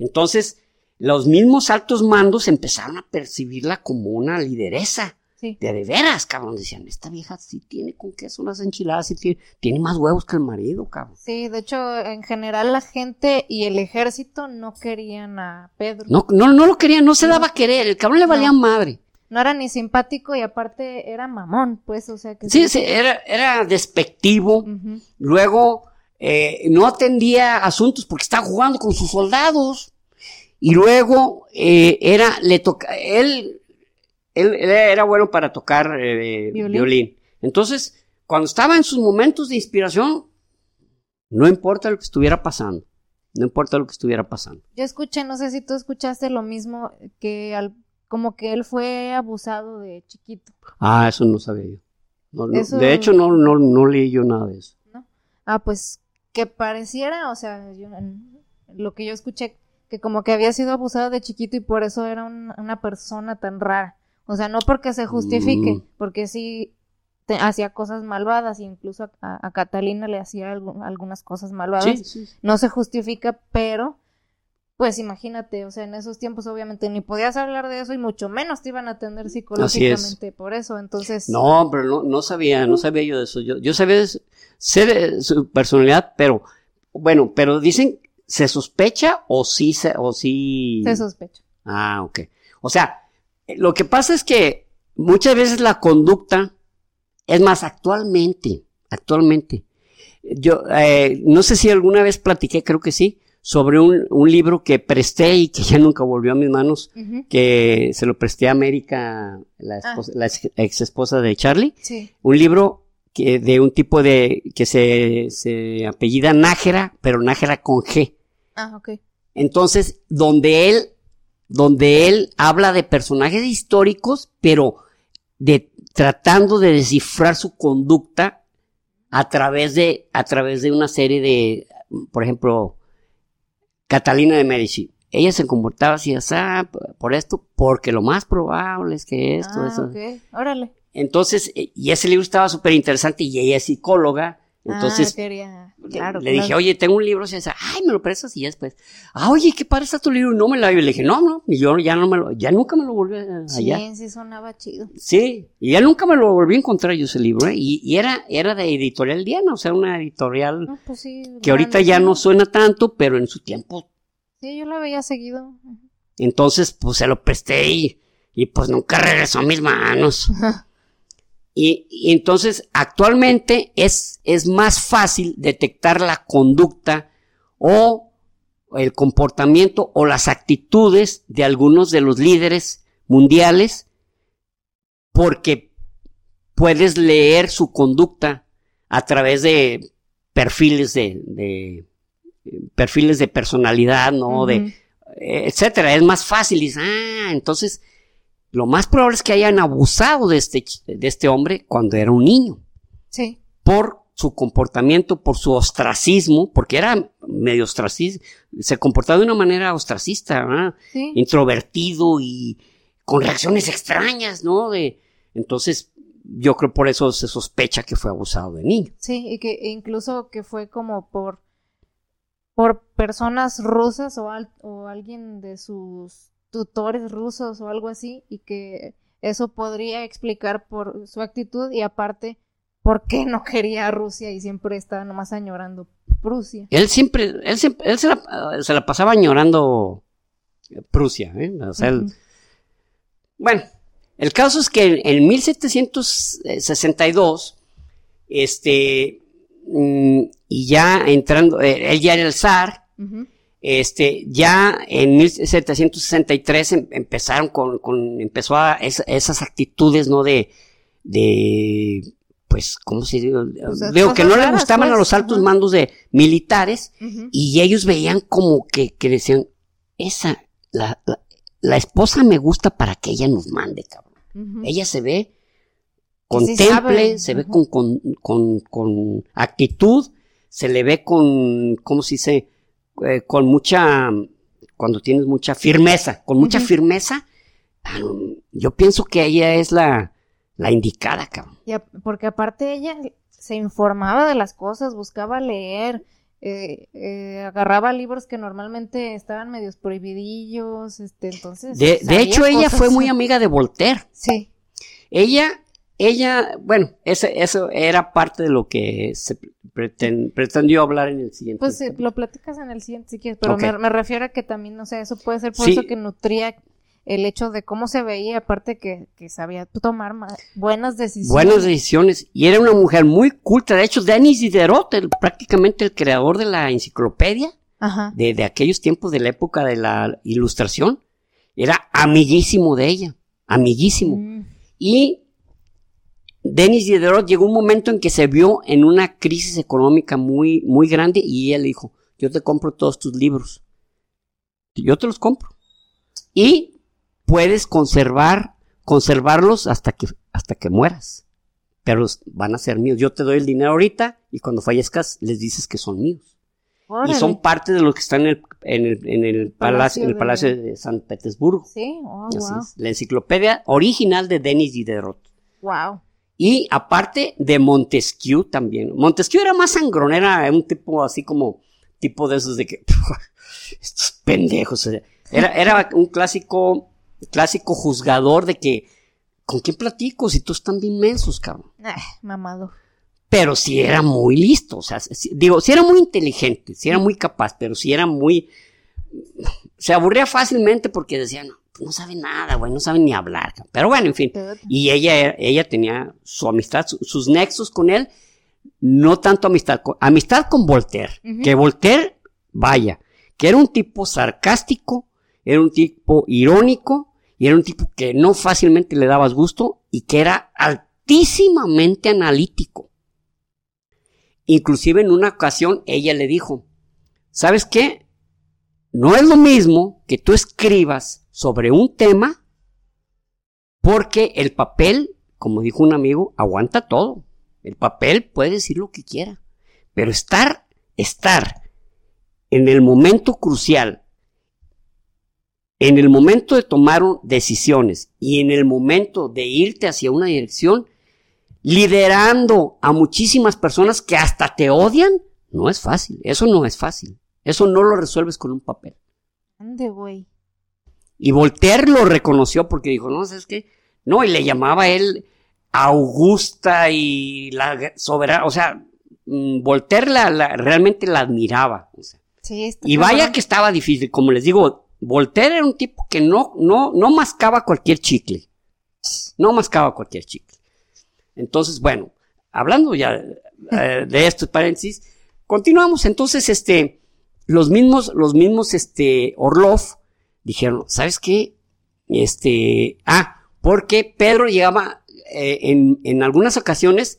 Entonces, los mismos altos mandos empezaron a percibirla como una lideresa. Sí. De, de veras, cabrón. Decían, esta vieja sí tiene con queso unas enchiladas, sí tiene, tiene más huevos que el marido, cabrón. Sí, de hecho, en general la gente y el ejército no querían a Pedro. No, no, no lo quería, no se daba a querer. El cabrón le valía No. madre. No era ni simpático y aparte era mamón, pues, o sea que... Sí, sí, era, era despectivo. Luego, eh, no atendía asuntos porque estaba jugando con sus soldados. Y luego, eh, era, le toca, él, él, él era bueno para tocar eh, Violín. violín. Entonces, cuando estaba en sus momentos de inspiración, no importa lo que estuviera pasando. No importa lo que estuviera pasando. Yo escuché, no sé si tú escuchaste lo mismo, que al, como que él fue abusado de chiquito, Ah, eso no sabía yo. No, no, Eso- De hecho, no, no, no leí yo nada de eso. ¿no? Ah, pues que pareciera, o sea, yo- lo que yo escuché, que como que había sido abusado de chiquito y por eso era un- una persona tan rara. O sea, no porque se justifique, Mm. porque sí te- hacía cosas malvadas, incluso a, a Catalina le hacía algu- algunas cosas malvadas. Sí, sí. sí. no se justifica, pero pues imagínate, o sea, en esos tiempos obviamente ni podías hablar de eso y mucho menos te iban a atender psicológicamente por eso, entonces No, pero no, no sabía, no sabía yo de eso. Yo, yo sabía de su- sé de su personalidad, pero bueno, pero dicen, ¿se sospecha o sí se, o sí? se sospecha. Ah, ok. O sea, lo que pasa es que muchas veces la conducta, es más, actualmente, actualmente, yo eh, no sé si alguna vez platiqué, creo que sí, sobre un, un libro que presté y que *laughs* ya nunca volvió a mis manos, que se lo presté a América, la, esposa- la ex esposa de Charlie, Sí. un libro que de un tipo de que se, se apellida Nájera, pero Nájera con G. Ah, ok. Entonces, donde él, donde él habla de personajes históricos, pero de tratando de descifrar su conducta a través de, a través de una serie de, por ejemplo, Catalina de Medici. Ella se comportaba así, así, por esto, porque lo más probable es que esto, ah, eso. ok. Órale. Entonces, eh, y ese libro estaba súper interesante y ella es psicóloga. Entonces, ah, quería, claro. le claro. dije, oye, tengo un libro, y dice, ay, me lo prestas y ya después, ah, oye, ¿qué padre está tu libro? No me lo y le dije, no, no, y yo ya no me lo, ya nunca me lo volví a- allá. Sí, sí sonaba chido. Sí, y ya nunca me lo volví a encontrar yo ese libro, ¿eh? y, y era, era de editorial Diana, o sea, una editorial No, pues sí. que ahorita ya no suena tanto, pero en su tiempo, Sí, yo lo veía seguido. entonces, pues se lo presté y, y pues nunca regresó a mis manos. *laughs* Y, y entonces, actualmente es, es más fácil detectar la conducta o el comportamiento o las actitudes de algunos de los líderes mundiales porque puedes leer su conducta a través de perfiles de, de- perfiles de personalidad, ¿no? De, etcétera. Es más fácil. Dices, ah, entonces lo más probable es que hayan abusado de este, de este hombre cuando era un niño, Sí. por su comportamiento, por su ostracismo, porque era medio ostracista, se comportaba de una manera ostracista, ¿verdad? Sí. introvertido y con reacciones extrañas, ¿no? De, entonces, yo creo por eso se sospecha que fue abusado de niño. Sí, y que e incluso que fue como por por personas rusas o, al- o alguien de sus tutores rusos o algo así y que eso podría explicar por su actitud y aparte por qué no quería a Rusia y siempre estaba nomás añorando Prusia. Él siempre, él siempre, él se la, se la pasaba añorando Prusia, ¿eh? O sea, él-. Bueno, el caso es que en, en 1762, este, mm, y ya entrando, eh, él ya era el zar, Ujú. Este, ya en 1763 em- empezaron con, con empezó a es- esas actitudes, ¿no? De, de, pues, ¿cómo se digo? Pues, Digo, que no le gustaban a pues, los altos mandos de militares y ellos veían como que, que decían, esa, la, la, la esposa me gusta para que ella nos mande, cabrón. Ella se ve con sí se ve con, con, con, con actitud, se le ve con, ¿cómo se dice? Eh, con mucha, cuando tienes mucha firmeza, con mucha firmeza, ah, yo pienso que ella es la, la indicada, cabrón. Y a- porque aparte ella se informaba de las cosas, buscaba leer, eh, eh, agarraba libros que normalmente estaban medios prohibidillos, este, entonces. De, de hecho, ella fue muy amiga de Voltaire. Sí. ella, ella, bueno, eso, eso era parte de lo que se preten- pretendió hablar en el siguiente. Pues lo platicas en el siguiente si quieres, pero me, me refiero a que también, no sé, eso puede ser por Sí. eso que nutría el hecho de cómo se veía, aparte que, que sabía tomar ma- buenas decisiones. Buenas decisiones. Y era una mujer muy culta. De hecho, Denis Diderot, el- prácticamente el creador de la enciclopedia, Ajá. de, de aquellos tiempos de la época de la ilustración, era amiguísimo de ella. Amiguísimo. Mm, Y Denis Diderot llegó un momento en que se vio en una crisis económica muy, muy grande y ella le dijo, yo te compro todos tus libros. Yo te los compro. Y puedes conservar, conservarlos hasta que, hasta que mueras. Pero van a ser míos. Yo te doy el dinero ahorita y cuando fallezcas les dices que son míos. órale. Y son parte de lo que está en el, en el, en el palacio, en el Palacio de San Petersburgo. Sí, oh, wow. es. La enciclopedia original de Denis Diderot. Wow. Y aparte de Montesquieu también. Montesquieu era más sangrón, era un tipo así como, tipo de esos de que, *laughs* estos pendejos. eh. Era, era un clásico, clásico juzgador de que, ¿con quién platico si todos están bien mensos, cabrón? Ah, mamado. Pero sí era muy listo, o sea, sí- digo, sí era muy inteligente, sí era muy capaz, pero sí era muy, se aburría fácilmente porque decía, no, no sabe nada, güey, no sabe ni hablar. cabrón". Pero bueno, en fin. Y ella, ella tenía su amistad, su- sus nexos con él, no tanto amistad, con- amistad con Voltaire. Que Voltaire, vaya, que era un tipo sarcástico, era un tipo irónico, y era un tipo que no fácilmente le dabas gusto y que era altísimamente analítico. Inclusive en una ocasión ella le dijo, ¿sabes qué? No es lo mismo que tú escribas sobre un tema porque el papel, como dijo un amigo, aguanta todo. El papel puede decir lo que quiera. Pero estar, estar en el momento crucial, en el momento de tomar decisiones y en el momento de irte hacia una dirección, liderando a muchísimas personas que hasta te odian, no es fácil. Eso no es fácil. Eso no lo resuelves con un papel. Y Voltaire lo reconoció porque dijo, no, ¿sabes qué? No, y le llamaba a él Augusta y la soberana, o sea, mm, Voltaire la, la- realmente la admiraba. o sea. Sí, está y vaya que estaba difícil, como les digo, Voltaire era un tipo que no, no, no mascaba cualquier chicle. No mascaba cualquier chicle. Entonces, bueno, hablando ya eh, de estos paréntesis, continuamos. Entonces, este, los mismos, los mismos, este, Orlov dijeron, ¿sabes qué? Este, ah, porque Pedro llegaba eh, en, en algunas ocasiones,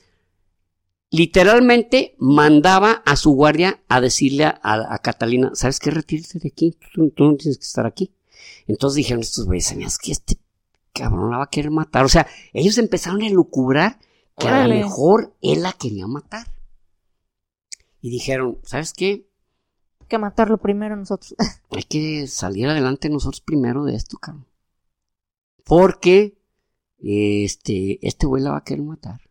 literalmente mandaba a su guardia a decirle a, a Catalina, ¿sabes qué? Retírate de aquí, tú, tú no tienes que estar aquí. Entonces dijeron estos güeyes, es que este cabrón la va a querer matar. O sea, ellos empezaron a lucubrar que a lo mejor él la quería matar. Y dijeron, ¿sabes qué? Que matarlo primero nosotros. *laughs* Hay que salir adelante nosotros primero de esto, cabrón. Porque este, este güey la va a querer matar.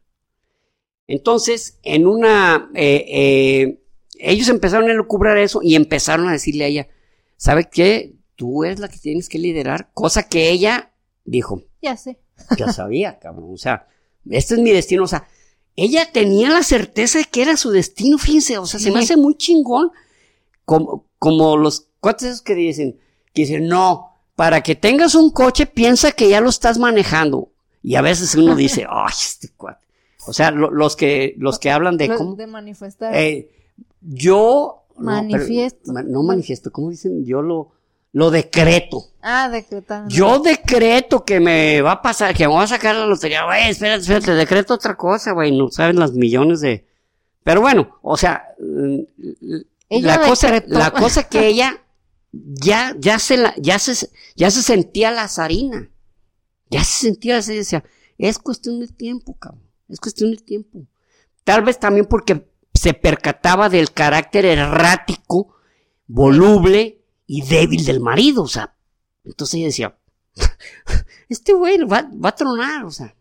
Entonces, en una, eh, eh, ellos empezaron a lucubrar eso y empezaron a decirle a ella, ¿sabe qué? Tú eres la que tienes que liderar, cosa que ella dijo, ya sé. *laughs* ya sabía, cabrón, o sea, este es mi destino, o sea, ella tenía la certeza de que era su destino, fíjense, o sea, se me hace muy chingón, como, como los cuates que dicen, que dicen, no, para que tengas un coche, piensa que ya lo estás manejando, y a veces uno *laughs* dice, ay, este cuate, o sea, lo- los que, los que hablan de cómo, de manifestar. eh, yo, no, pero- Manifiesto. ma- no manifiesto, ¿cómo dicen? Yo lo, lo decreto. ah, decretar. Yo decreto que me va a pasar, que me va a sacar la lotería. Güey, espérate, espérate, decreto otra cosa, güey. No saben las millones de. Pero bueno, o sea, Ella la cosa, la cosa que *laughs* ella ya, ya se la, ya se, ya se sentía la zarina. Ya se sentía así, decía, es cuestión de tiempo, cabrón. Es cuestión de tiempo. Tal vez también porque se percataba del carácter errático, voluble y débil del marido, o sea. Entonces ella decía, *laughs* este güey va, va a tronar, o sea,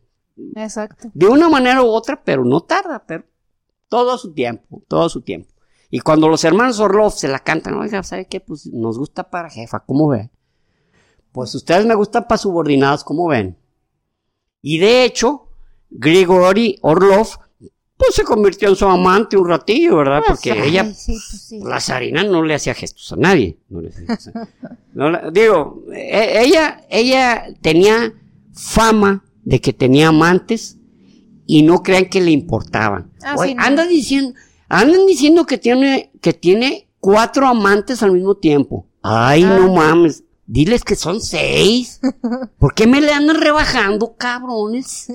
Exacto. de una manera u otra, pero no tarda, pero todo su tiempo, todo su tiempo. Y cuando los hermanos Orlov se la cantan, oiga, ¿sabe qué? Pues nos gusta para jefa, ¿cómo ve? Pues ustedes me gustan para subordinados, ¿cómo ven? Y de hecho, Grigori Orlov, pues se convirtió en su amante un ratillo, ¿verdad? Pues, Porque ay, ella, sí, pues sí. la zarina no le hacía gestos a nadie. No le hacía gestos a- no la- digo, e- ella, ella tenía fama de que tenía amantes y no crean que le importaban. Ah, Oye, sí, no. andan diciendo, andan diciendo que tiene, que tiene cuatro amantes al mismo tiempo. Ay, Ah. no mames. Diles que son seis. *laughs* ¿Por qué me le andan rebajando, cabrones?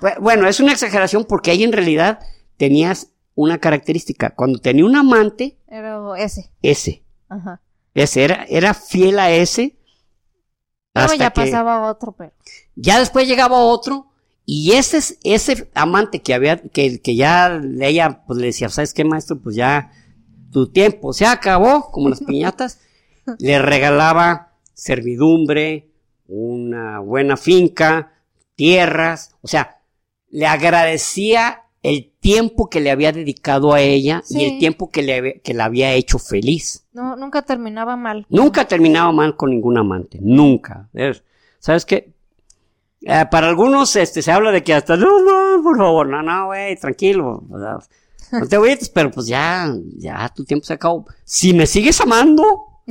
Bu- Bueno, es una exageración porque ella en realidad tenías una característica. Cuando tenía un amante, Era ese. ese. Ajá. Ese era, era fiel a ese. Luego hasta ya que- pasaba otro, pero. ya después llegaba otro y ese es- ese amante que había que, que ya ella pues le decía, ¿sabes qué, maestro? Pues ya tu tiempo se acabó, como las piñatas. *laughs* le regalaba servidumbre, una buena finca, tierras, o sea, le agradecía el tiempo que le había dedicado a ella y el tiempo que le había- que la había hecho feliz. No, nunca terminaba mal. Nunca terminaba mal con ningún amante, nunca. Es- ¿Sabes qué? Eh, para algunos este, se habla de que hasta, no, no, por favor, no, no, güey, tranquilo. no te agüites, pero pues ya, ya tu tiempo se acabó. Si me sigues amando,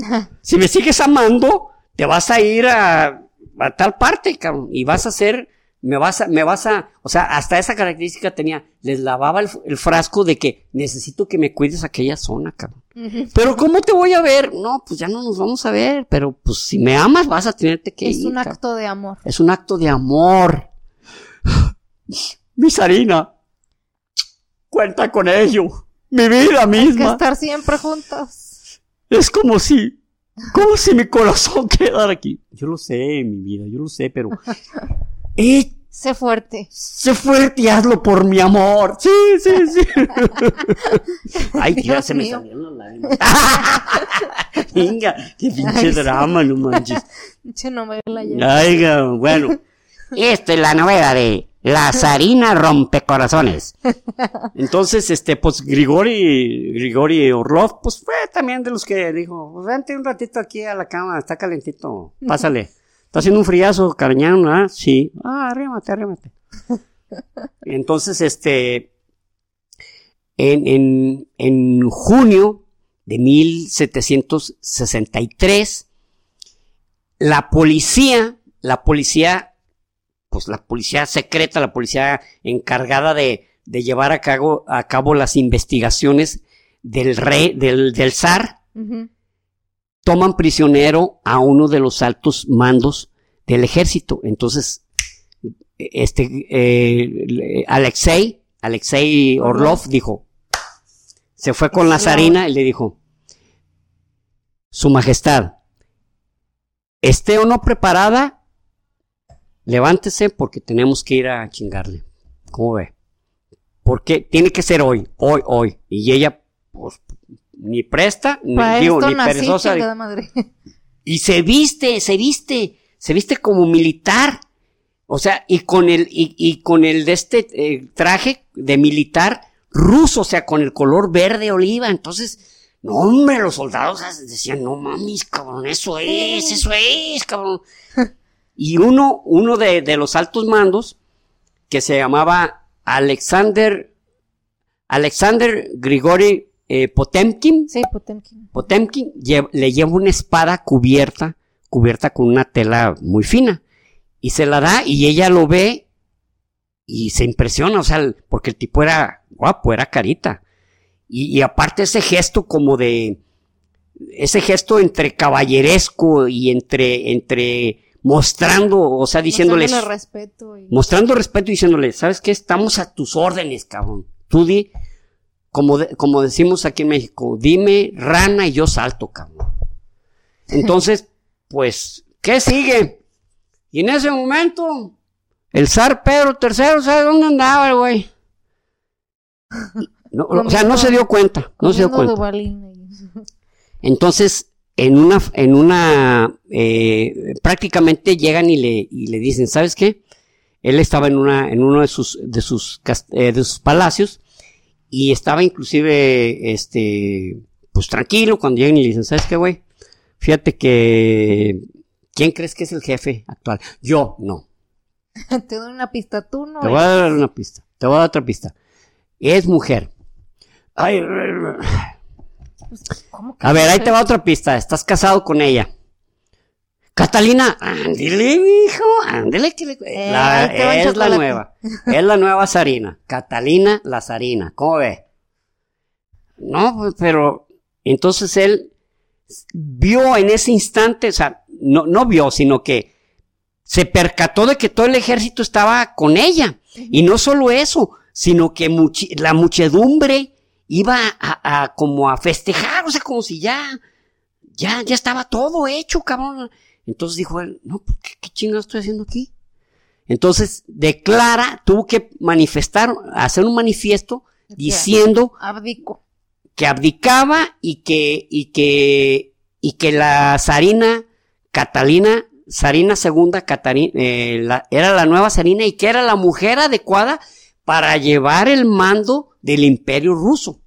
si me sigues amando, te vas a ir a, a tal parte, cabrón, y vas a hacer, me vas a, me vas a, o sea, hasta esa característica tenía, les lavaba el, el frasco de que necesito que me cuides aquella zona, cabrón. Pero ¿cómo te voy a ver? No, pues ya no nos vamos a ver, pero pues si me amas vas a tenerte que Es ir. un cabrón. acto de amor. Es un acto de amor. Mi Sarina, cuenta con ello. Mi vida Hay que misma. estar siempre juntos. Es como si, como si mi corazón *laughs* quedara aquí. Yo lo sé, mi vida, yo lo sé, pero... *laughs* Eh, Sé fuerte. sé fuerte y hazlo por mi amor. Sí, sí, sí. *laughs* Ay, Dios se me salieron las lágrimas. *laughs* Venga, qué pinche Ay, sí. drama, no manches. Pinche novela ya. Aiga, bueno. Esta es la novela de La Zarina Rompecorazones. Entonces, este, pues Grigori, Grigori Orlov, pues fue también de los que dijo, pues vente un ratito aquí a la cama, está calentito, pásale. *laughs* Está haciendo un friazo, cariñano, ¿ah? Sí. Ah, arrímate, arrímate. *laughs* Entonces, este, en, en, en junio de 1763, la policía, la policía, pues la policía secreta, la policía encargada de, de llevar a cabo, a cabo las investigaciones del rey, del, del zar, Ujú. Toman prisionero a uno de los altos mandos del ejército. Entonces, este, eh, Alexei, Alexei Orlov dijo, se fue con la zarina y le dijo, Su Majestad, esté o no preparada, levántese porque tenemos que ir a chingarle. ¿Cómo ve? Porque tiene que ser hoy, hoy, hoy. Y ella, pues, ni presta, ni, digo, ni nací, perezosa. madre. Y se viste, se viste, se viste como militar. O sea, y con el, y, y con el de este eh, traje de militar ruso, o sea, con el color verde oliva. Entonces, no, hombre, los soldados decían, no mames, cabrón, eso es, eso es, cabrón. *laughs* Y uno, uno de, de los altos mandos, que se llamaba Alexander, Alexander Grigori eh, Potemkin, Sí, Potemkin. Potemkin lle- le lleva una espada cubierta, cubierta con una tela muy fina. Y se la da y ella lo ve y se impresiona, o sea, el- porque el tipo era guapo, era carita. Y, y aparte ese gesto como de, ese gesto entre caballeresco y entre, entre mostrando, o sea, diciéndoles, respeto. Y... mostrando respeto y diciéndole, ¿sabes qué? Estamos a tus órdenes, cabrón. Tú di, como, de- como decimos aquí en México, dime rana y yo salto, cabrón. Entonces, pues, ¿qué sigue? Y en ese momento, el zar Pedro III, ¿sabe dónde andaba el güey? *laughs* No, o sea, no se dio cuenta, no se dio cuenta. Entonces, en una, en una, eh, prácticamente llegan y le, y le dicen, ¿sabes qué? Él estaba en una, en uno de sus, de sus, eh, de sus palacios y estaba inclusive, este, pues tranquilo cuando llegan y le dicen, ¿sabes qué, güey? Fíjate que, ¿quién crees que es el jefe actual? Yo, no. *laughs* Te doy una pista, tú no. Te voy a dar una pista. Te voy a dar otra pista. Es mujer. Ay, Pues, ¿cómo que a ver, ahí te va otra pista. Estás casado con ella. Catalina, ándele, mijo, ándele que le... Eh, La- es la nueva. Es la nueva Sarina. Catalina la Sarina. ¿Cómo ve? No, pues, pero entonces él vio en ese instante, o sea, no, no vio, sino que se percató de que todo el ejército estaba con ella. Y no solo eso, sino que muchi- la muchedumbre iba a, a- como a festejar, o sea, como si ya, ya, ya estaba todo hecho, cabrón. Entonces dijo él, no, pues, ¿qué, qué chingados estoy haciendo aquí? Entonces declara, tuvo que manifestar, hacer un manifiesto diciendo Abdico. que abdicaba y que, y que, y que la zarina Catalina, Sarina II Catarina, eh, la- era la nueva Sarina y que era la mujer adecuada para llevar el mando del imperio ruso.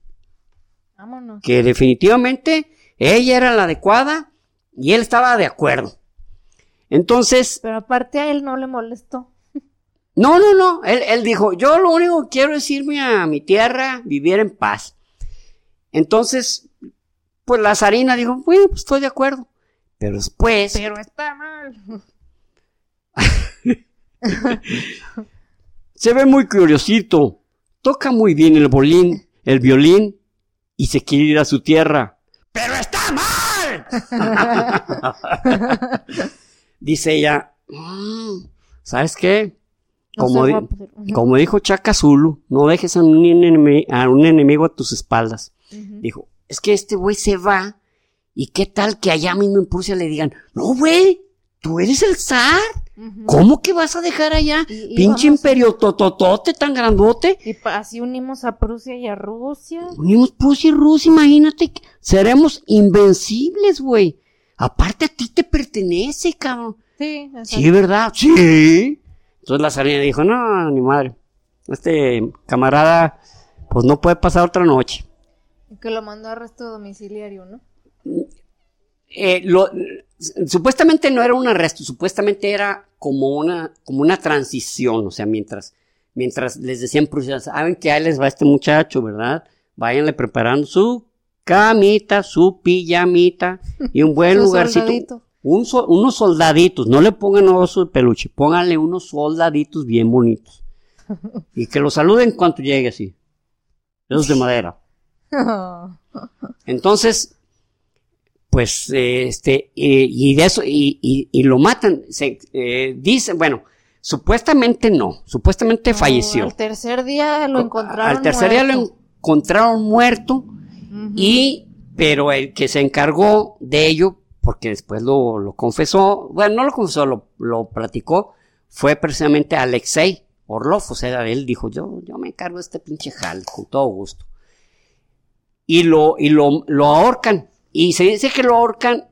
Vámonos. Que definitivamente ella era la adecuada y él estaba de acuerdo. Entonces, Pero aparte a él no le molestó. no, no, no, él, él dijo, yo lo único que quiero es irme a mi tierra, vivir en paz. Entonces, pues la zarina dijo, bueno, pues estoy de acuerdo. Pero después, Pero está mal. *laughs* se ve muy curiosito, toca muy bien el bolín, el violín, y se quiere ir a su tierra. ¡Pero está mal! *laughs* Dice ella, "Mm, ¿sabes qué? Como, di- como dijo Chaka Zulu, no dejes a un, a un enemigo a tus espaldas. Dijo, es que este güey se va y qué tal que allá mismo en Prusia le digan, no güey, tú eres el zar. ¿Cómo que vas a dejar allá? Y- y Pinche a- imperio tototote tan grandote. Y así unimos a Prusia y a Rusia. Unimos Prusia y Rusia, imagínate. Seremos invencibles, güey. Aparte a ti te pertenece, cabrón. Sí, Sí, ¿verdad? Sí. Entonces la zarina dijo, no, ni madre. Este camarada, pues no puede pasar otra noche. Que lo mandó a arresto domiciliario, ¿no? Eh, lo- supuestamente no era un arresto, supuestamente era como una, como una transición, o sea, mientras, mientras les decían Prusia, saben que ahí les va este muchacho, ¿verdad? Váyanle preparando su camita, su pijamita y un buen *laughs* lugarcito. soldadito. Un so- unos soldaditos, no le pongan oso de peluche, pónganle unos soldaditos bien bonitos. Y que lo saluden cuando llegue así. Esos de madera. *laughs* Entonces, pues, eh, este, eh, y de eso, y, y- y lo matan. Se, eh, dicen, bueno, supuestamente no, supuestamente falleció. Al tercer día lo encontraron. Al tercer día lo encontraron muerto Y, pero el que se encargó de ello, porque después lo, lo confesó, bueno, no lo confesó, lo, lo platicó, fue precisamente Alexei Orlov, o sea, él dijo, yo, yo me encargo de este pinche jal, con todo gusto. Y lo, y lo, lo ahorcan. Y se dice que lo ahorcan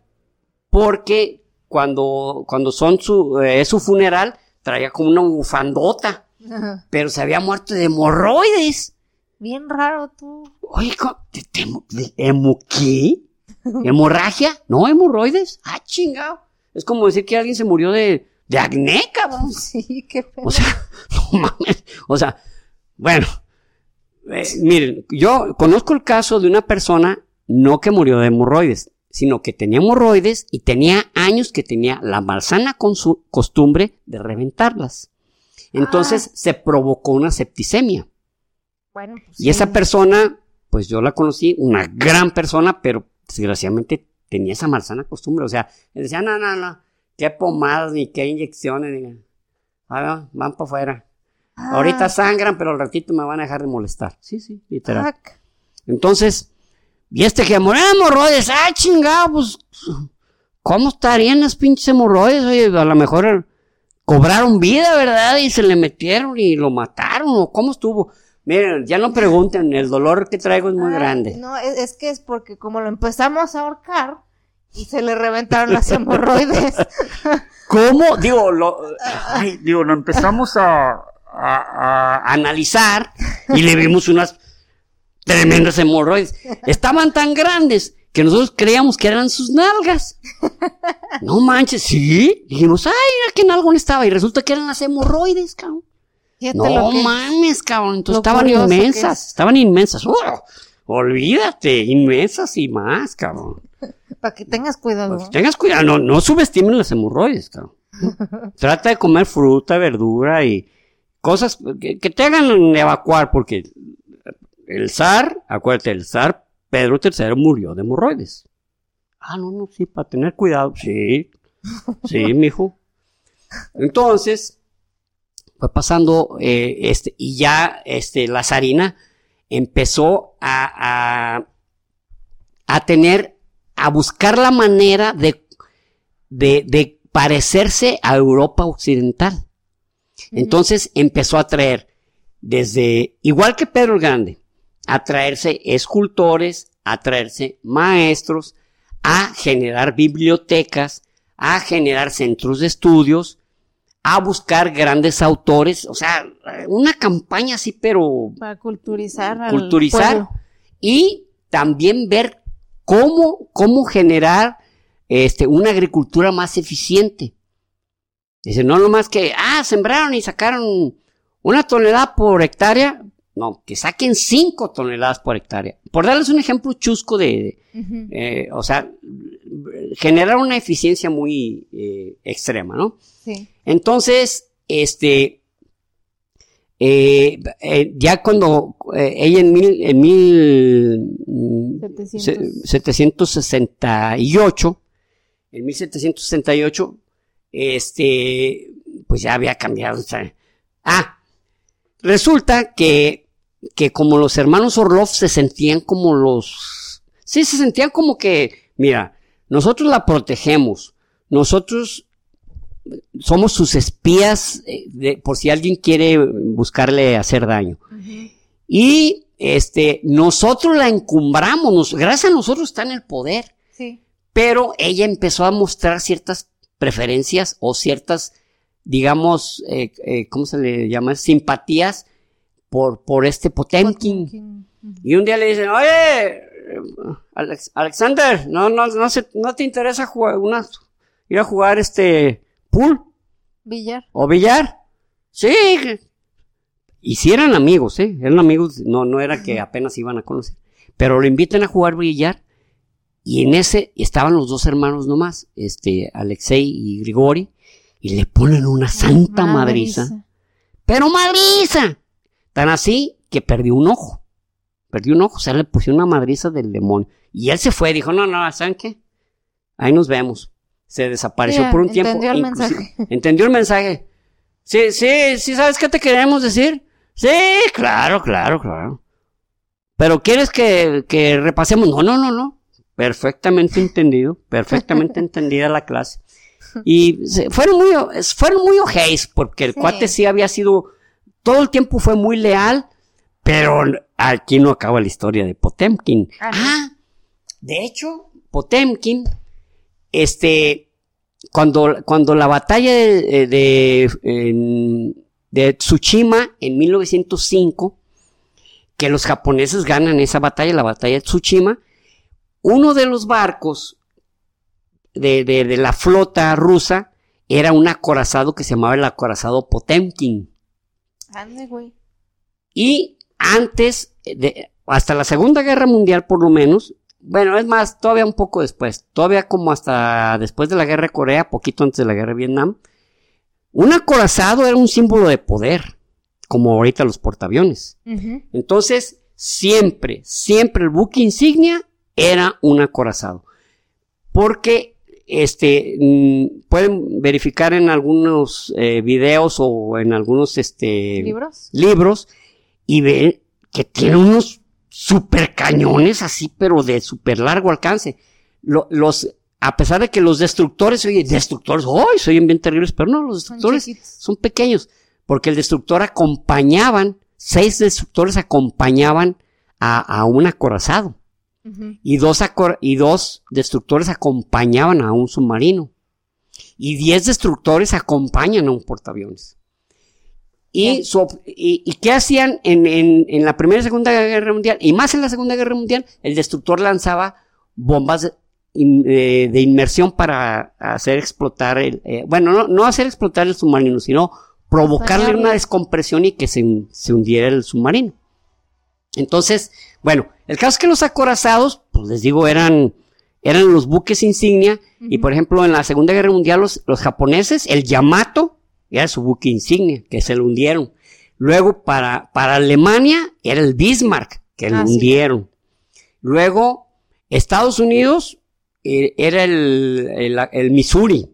porque cuando, cuando son su, eh, es su funeral, traía como una bufandota, Ajá. pero se había muerto de hemorroides. Bien raro tú. Oye, co- ¿te, te, de- hemo- qué? ¿Hemorragia? *laughs* ¿No, hemorroides? Ah, chingado. Es como decir que alguien se murió de, de acné, cabrón. *laughs* Sí, qué feo. O sea, *laughs* no mames. O sea, bueno. eh, miren, yo conozco el caso de una persona no que murió de hemorroides, sino que tenía hemorroides y tenía años que tenía la malsana consu- costumbre de reventarlas. Entonces se provocó una septicemia. Bueno, pues Y esa persona, pues yo la conocí, una gran persona, pero desgraciadamente tenía esa malsana costumbre. O sea, le decía, no, no, no, qué pomadas ni qué inyecciones, ni... Ah, van para afuera. Ah, Ahorita sangran, pero al ratito me van a dejar de molestar. Sí, sí, literal. Entonces, y este que de hemorroides, ah, chingado, pues, ¿cómo estarían las pinches hemorroides? Oye, a lo mejor cobraron vida, ¿verdad? Y se le metieron y lo mataron, o cómo estuvo. Miren, ya no pregunten, el dolor que traigo es muy Ay, grande. No, es, es que es porque como lo empezamos a ahorcar y se le reventaron las hemorroides. *laughs* ¿Cómo? Digo, lo, ay, digo, lo empezamos a, a- a analizar y le vimos unas tremendas hemorroides. Estaban tan grandes que nosotros creíamos que eran sus nalgas. no manches, sí. Dijimos, ay, mira qué nalgón estaba. Y resulta que eran las hemorroides, cabrón. No mames, cabrón. Entonces estaban inmensas, estaban inmensas. ¡Oh! olvídate, inmensas y más, cabrón. Para que tengas cuidado. Para que tengas cuidado, no, no subestimen las hemorroides, cabrón. *laughs* Trata de comer fruta, verdura y cosas que, te hagan evacuar, porque el zar, acuérdate, el zar Pedro III murió de hemorroides. Ah, no, no, sí, para tener cuidado. Sí, sí, mijo. *laughs* Entonces, fue pasando eh, este, y ya este, la zarina empezó a, a, a, tener, a buscar la manera de, de, de parecerse a Europa Occidental. Entonces empezó a traer desde, igual que Pedro el Grande, a traerse escultores, a traerse maestros, a generar bibliotecas, a generar centros de estudios, a buscar grandes autores, o sea, una campaña así, pero... Para culturizar. Al culturizar y también ver cómo, cómo generar este, una agricultura más eficiente. Dice, no nomás que, ah, sembraron y sacaron una tonelada por hectárea. No, que saquen cinco toneladas por hectárea. Por darles un ejemplo chusco de, eh, o sea, generar una eficiencia muy eh, extrema, ¿no? Sí. Entonces, este, eh, ya cuando ella en mil, en mil 768, en 1768, este, pues ya había cambiado. ah, resulta que, que como los hermanos Orlov se sentían como los, sí, se sentían como que, mira, nosotros la protegemos, nosotros somos sus espías eh, por si alguien quiere buscarle hacer daño. Y este, nosotros la encumbramos, gracias a nosotros está en el poder. Sí. Pero ella empezó a mostrar ciertas preferencias o ciertas, digamos, eh, eh, ¿cómo se le llama? Simpatías por, por este Potemkin. Y un día le dicen, oye, Alexander, no, no, no, se, no te interesa jugar una, ir a jugar este pool. Billar. O billar. Sí. Y si eran amigos, ¿eh? Eran amigos, no, no era que apenas iban a conocer. Pero lo invitan a jugar billar y en ese estaban los dos hermanos nomás, este, Alexei y Grigori, y le ponen una santa madriza. Pero madriza. Tan así que perdió un ojo. Perdió un ojo, o sea, le pusieron una madriza del demonio. Y él se fue, dijo, no, no, ¿saben qué? Ahí nos vemos. Se desapareció por un tiempo. Entendió el mensaje. *laughs* Entendió el mensaje. Sí, sí, sí, ¿sabes qué te queremos decir? Sí, claro, claro, claro. Pero ¿quieres que, que repasemos? No, no, no, no. Perfectamente entendido, perfectamente *laughs* entendida la clase. Y fueron muy, fueron muy ojéis, porque el cuate sí había sido, todo el tiempo fue muy leal, pero aquí no acaba la historia de Potemkin. Ah, de hecho, Potemkin, este, cuando, cuando la batalla de, de, de Tsushima en 1905, que los japoneses ganan esa batalla, la batalla de Tsushima, uno de los barcos de, la flota rusa era un acorazado que se llamaba el acorazado Potemkin. Ande, güey. Y antes, de, hasta la Segunda Guerra Mundial por lo menos, bueno, es más, todavía un poco después, todavía como hasta después de la Guerra de Corea, poquito antes de la Guerra de Vietnam, un acorazado era un símbolo de poder, como ahorita los portaaviones. Entonces, siempre, siempre el buque insignia era un acorazado. Porque este, mm, pueden verificar en algunos eh, videos o en algunos este, ¿Libros? libros y ven que tiene unos super cañones así, pero de super largo alcance. los, a pesar de que los destructores, oye, destructores, ¡ay! soy bien terribles, pero no, los destructores son, pequeños, porque el destructor acompañaban, seis destructores acompañaban a, a un acorazado y, dos y dos destructores acompañaban a un submarino. Y diez destructores acompañan a un portaaviones. Y, y, qué hacían en, en, la Primera y Segunda Guerra Mundial? Y más en la Segunda Guerra Mundial, el destructor lanzaba bombas de inmersión para hacer explotar el, eh, bueno, no, no, hacer explotar el submarino, sino provocarle una descompresión y que se, se, hundiera el submarino. Entonces, bueno, el caso es que los acorazados, pues les digo, eran, eran los buques insignia, y por ejemplo, en la Segunda Guerra Mundial, los, los japoneses, el Yamato, era su buque insignia, que se lo hundieron. Luego, para, para Alemania, era el Bismarck, que lo ah, hundieron. Luego, Estados Unidos, eh, era el, el, Missouri,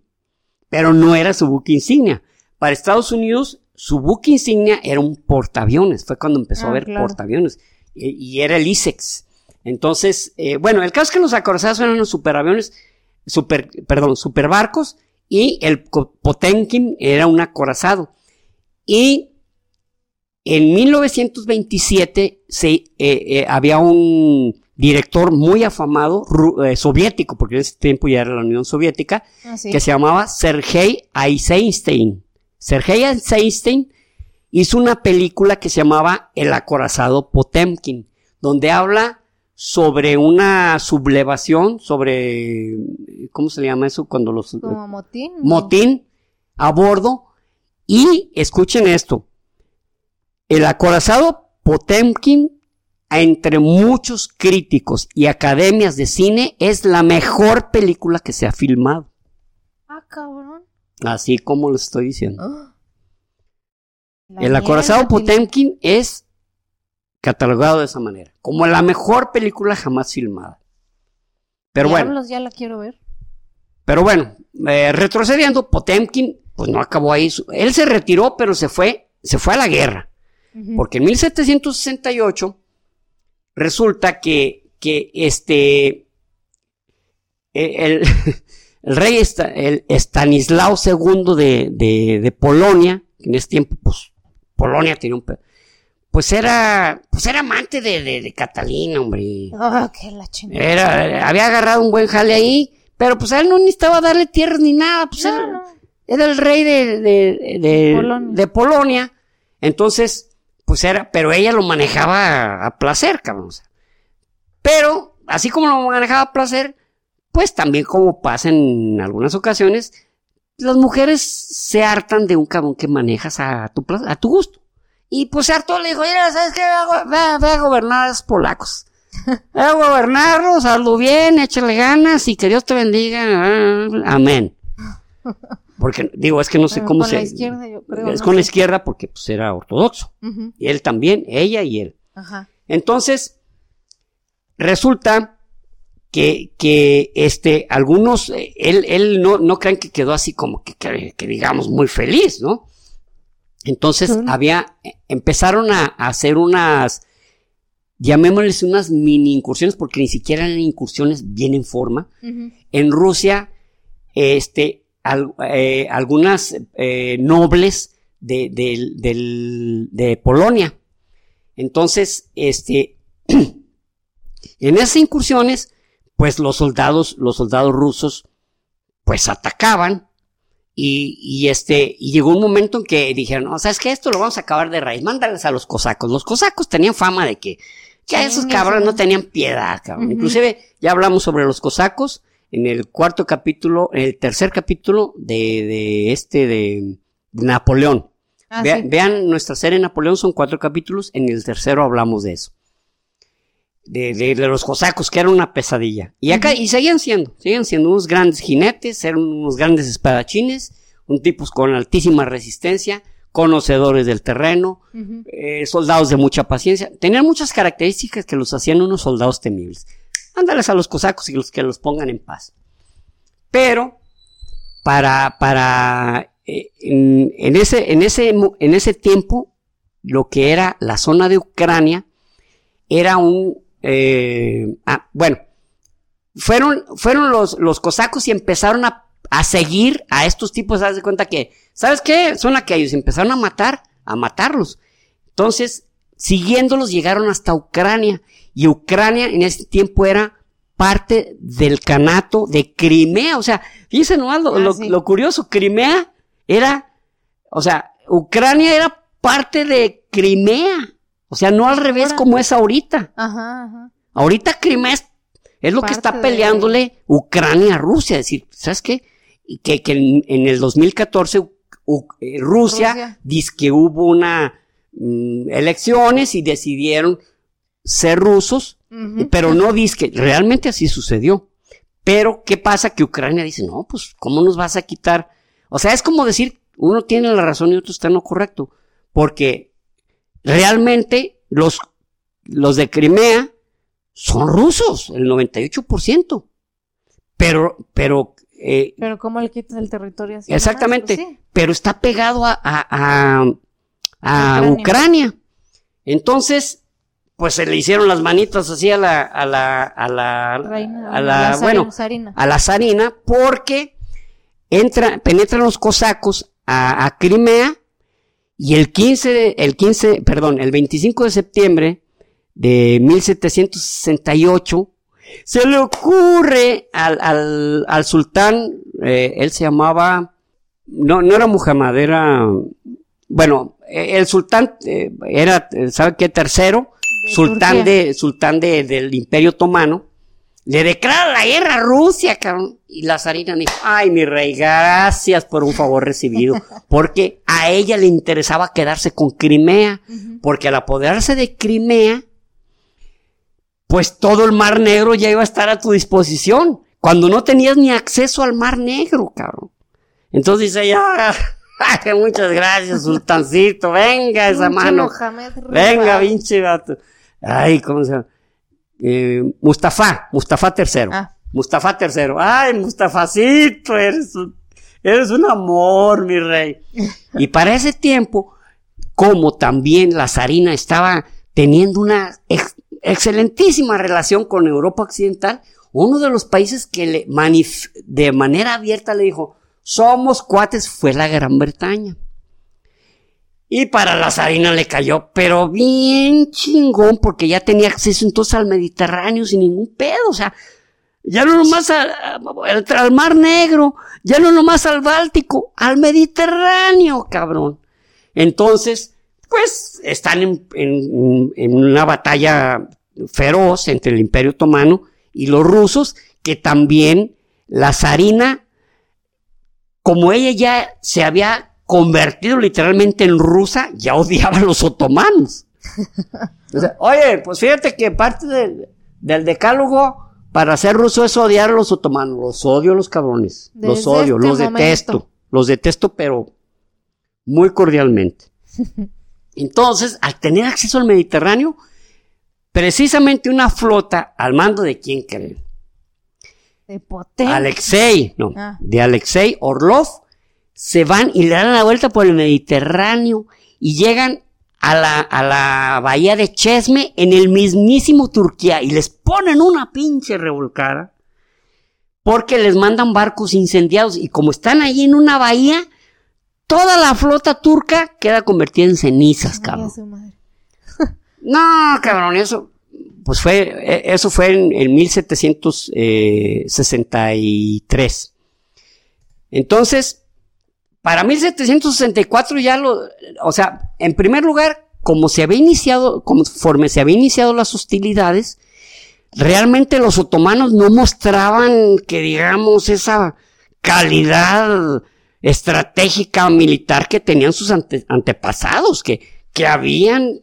pero no era su buque insignia. Para Estados Unidos, su buque insignia era un portaaviones. Fue cuando empezó a ah, ver portaaviones. Y, era el ISEX. Entonces, eh, bueno, el caso es que los acorazados eran los superaviones, super, perdón, superbarcos, y el Potemkin era un acorazado. Y en 1927 se, eh, había un director muy afamado eh, soviético, porque en ese tiempo ya era la Unión Soviética, ah, que se llamaba Sergei Eisenstein. Sergei Eisenstein hizo una película que se llamaba El acorazado Potemkin, donde habla sobre una sublevación, sobre, ¿cómo se le llama eso? Cuando los... Como motín. Motín a bordo. Y escuchen esto, el acorazado Potemkin entre muchos críticos y academias de cine, es la mejor película que se ha filmado. Ah, cabrón. Así como lo estoy diciendo. Ah. El acorazado Potemkin es catalogado de esa manera, como la mejor película jamás filmada. Pero bueno. ya la quiero ver. Pero bueno, eh, retrocediendo, Potemkin, pues no acabó ahí. Él se retiró, pero se fue, se fue a la guerra. Porque en 1768 resulta que, que este, el, *laughs* el rey el Estanislao II de, de, de, Polonia, en ese tiempo, pues, Polonia tenía un... Pues era, pues era amante de, de, Catalina, hombre. Oh, qué la era, había agarrado un buen jale ahí, pero pues a él no necesitaba darle tierras ni nada, pues era, era, el rey de, de, Polonia. de Polonia. Entonces, pues era, pero ella lo manejaba a, placer, cabrón. Pero, así como lo manejaba a placer, pues también como pasa en algunas ocasiones, las mujeres se hartan de un cabrón que manejas a tu, a tu gusto. Y pues hartó, le dijo, mira, ¿sabes qué? Ve a, gobernar a los polacos. *laughs* Ve a gobernarlos, hazlo bien, échale ganas y que Dios te bendiga. Amén. *laughs* Porque digo, es que no sé cómo se. La izquierda, yo creo, es con la izquierda porque pues era ortodoxo. Y él también, ella y él. Ajá. Entonces, resulta que, que este, algunos, eh, él, él no, no creen que quedó así como que, que, digamos muy feliz, ¿no? Entonces había, empezaron a, hacer unas, llamémosles unas mini incursiones, porque ni siquiera eran incursiones bien en forma. En Rusia, este, eh, algunas eh, nobles de, de, Polonia. Entonces, este, *clears throat* en esas incursiones, pues los soldados, los soldados rusos, pues atacaban y, y, este, y llegó un momento en que dijeron, no, sabes que esto lo vamos a acabar de raíz, mándales a los cosacos. Los cosacos tenían fama de que, que esos cabrones no tenían piedad, cabrón. Inclusive, ya hablamos sobre los cosacos, en el cuarto capítulo, en el tercer capítulo de, de este de Napoleón. Ah, vean nuestra serie Napoleón, son cuatro capítulos, en el tercero hablamos de eso. De, de, los cosacos, que era una pesadilla. Y acá, y seguían siendo, seguían siendo unos grandes jinetes, eran unos grandes espadachines, un tipos con altísima resistencia, conocedores del terreno, eh, soldados de mucha paciencia. Tenían muchas características que los hacían unos soldados temibles ándales a los cosacos y los que los pongan en paz. Pero, para, para, eh, en, ese, en, ese, en ese tiempo, lo que era la zona de Ucrania, era un, eh, ah, bueno, fueron, fueron los, los cosacos y empezaron a, a seguir a estos tipos, haz de cuenta que, ¿sabes qué? Son aquellos, empezaron a matar, a matarlos. Entonces, siguiéndolos llegaron hasta Ucrania y Ucrania en ese tiempo era parte del canato de Crimea. O sea, fíjense nomás lo, ah, lo, curioso, Crimea era, o sea, Ucrania era parte de Crimea. O sea, no al revés como es ahorita. Ajá, ajá. Ahorita Crimea Es lo que está de- peleándole Ucrania a Rusia. Es decir, ¿sabes qué? Que, que en, en el 2014 U- U- eh, Rusia, Rusia. dice que hubo una mm, elecciones y decidieron ser rusos, pero no dice que realmente así sucedió. Pero, ¿qué pasa? Que Ucrania dice, no, pues, ¿cómo nos vas a quitar? O sea, es como decir, uno tiene la razón y otro está en lo correcto. Porque realmente los, los de Crimea son rusos, el 98%. Pero, pero, eh, Pero ¿cómo le quitas el territorio así? Exactamente. Pues sí. pero está pegado a, a, a- a Ucrania. Ucrania. Entonces, pues se le hicieron las manitas así a la, a la, a la, Reina, a la, la bueno, zarina- zarina. a la zarina, porque entra, penetran los cosacos a, a Crimea y el 15, de- el 15, perdón, el 25 de septiembre de 1768 se le ocurre al, al, al sultán, eh, él se llamaba, no, no era Muhammad, era, bueno, eh, el sultán eh, era, ¿sabe qué? Tercero, De sultán Turquía. de, sultán de, del Imperio Otomano, le declara la guerra a Rusia, cabrón. Y la zarina dijo, ay, mi rey, gracias por un favor recibido. *laughs* Porque a ella le interesaba quedarse con Crimea. Porque al apoderarse de Crimea, pues todo el Mar Negro ya iba a estar a tu disposición. Cuando no tenías ni acceso al Mar Negro, cabrón. Entonces dice, ya, *laughs* muchas gracias, sultancito, venga esa mano. Venga, pinche gato. Ay, ¿cómo se llama? Eh, Mustafa, Mustafa III. Ah. Mustafa III. Ay, Mustafacito, eres un, eres un amor, mi rey. Y para ese tiempo, como también la zarina estaba teniendo una ex- excelentísima relación con Europa Occidental, uno de los países que le manif- de manera abierta le dijo, somos cuates, fue la Gran Bretaña. Y para la zarina le cayó, pero bien chingón, porque ya tenía acceso entonces al Mediterráneo sin ningún pedo, o sea, ya no nomás al, al- al Mar Negro, ya no nomás al Báltico, al Mediterráneo, cabrón. Entonces, pues están en, en- en una batalla feroz entre el Imperio Otomano y los rusos, que también la zarina, como ella ya se había convertido literalmente en rusa, ya odiaba a los otomanos. *laughs* O sea, Oye, pues fíjate que parte del, del decálogo para ser ruso es odiar a los otomanos. Los odio a los cabrones. los odio, este los detesto. Los detesto, pero muy cordialmente. *laughs* Entonces, al tener acceso al Mediterráneo, precisamente una flota al mando de quién creen. De potente. Alexei, no, Ah. de Alexei Orlov, se van y le dan la vuelta por el Mediterráneo y llegan a la, a la bahía de Chesme en el mismísimo Turquía y les ponen una pinche revolcada porque les mandan barcos incendiados y como están ahí en una bahía, toda la flota turca queda convertida en cenizas, cabrón. *laughs* No, cabrón, eso, pues fue, eh, eso fue en, en 1763. Entonces, para 1764 ya lo, o sea, en primer lugar, como se había iniciado, conforme se había iniciado las hostilidades, realmente los otomanos no mostraban que digamos esa calidad estratégica militar que tenían sus ante- antepasados, que, que habían,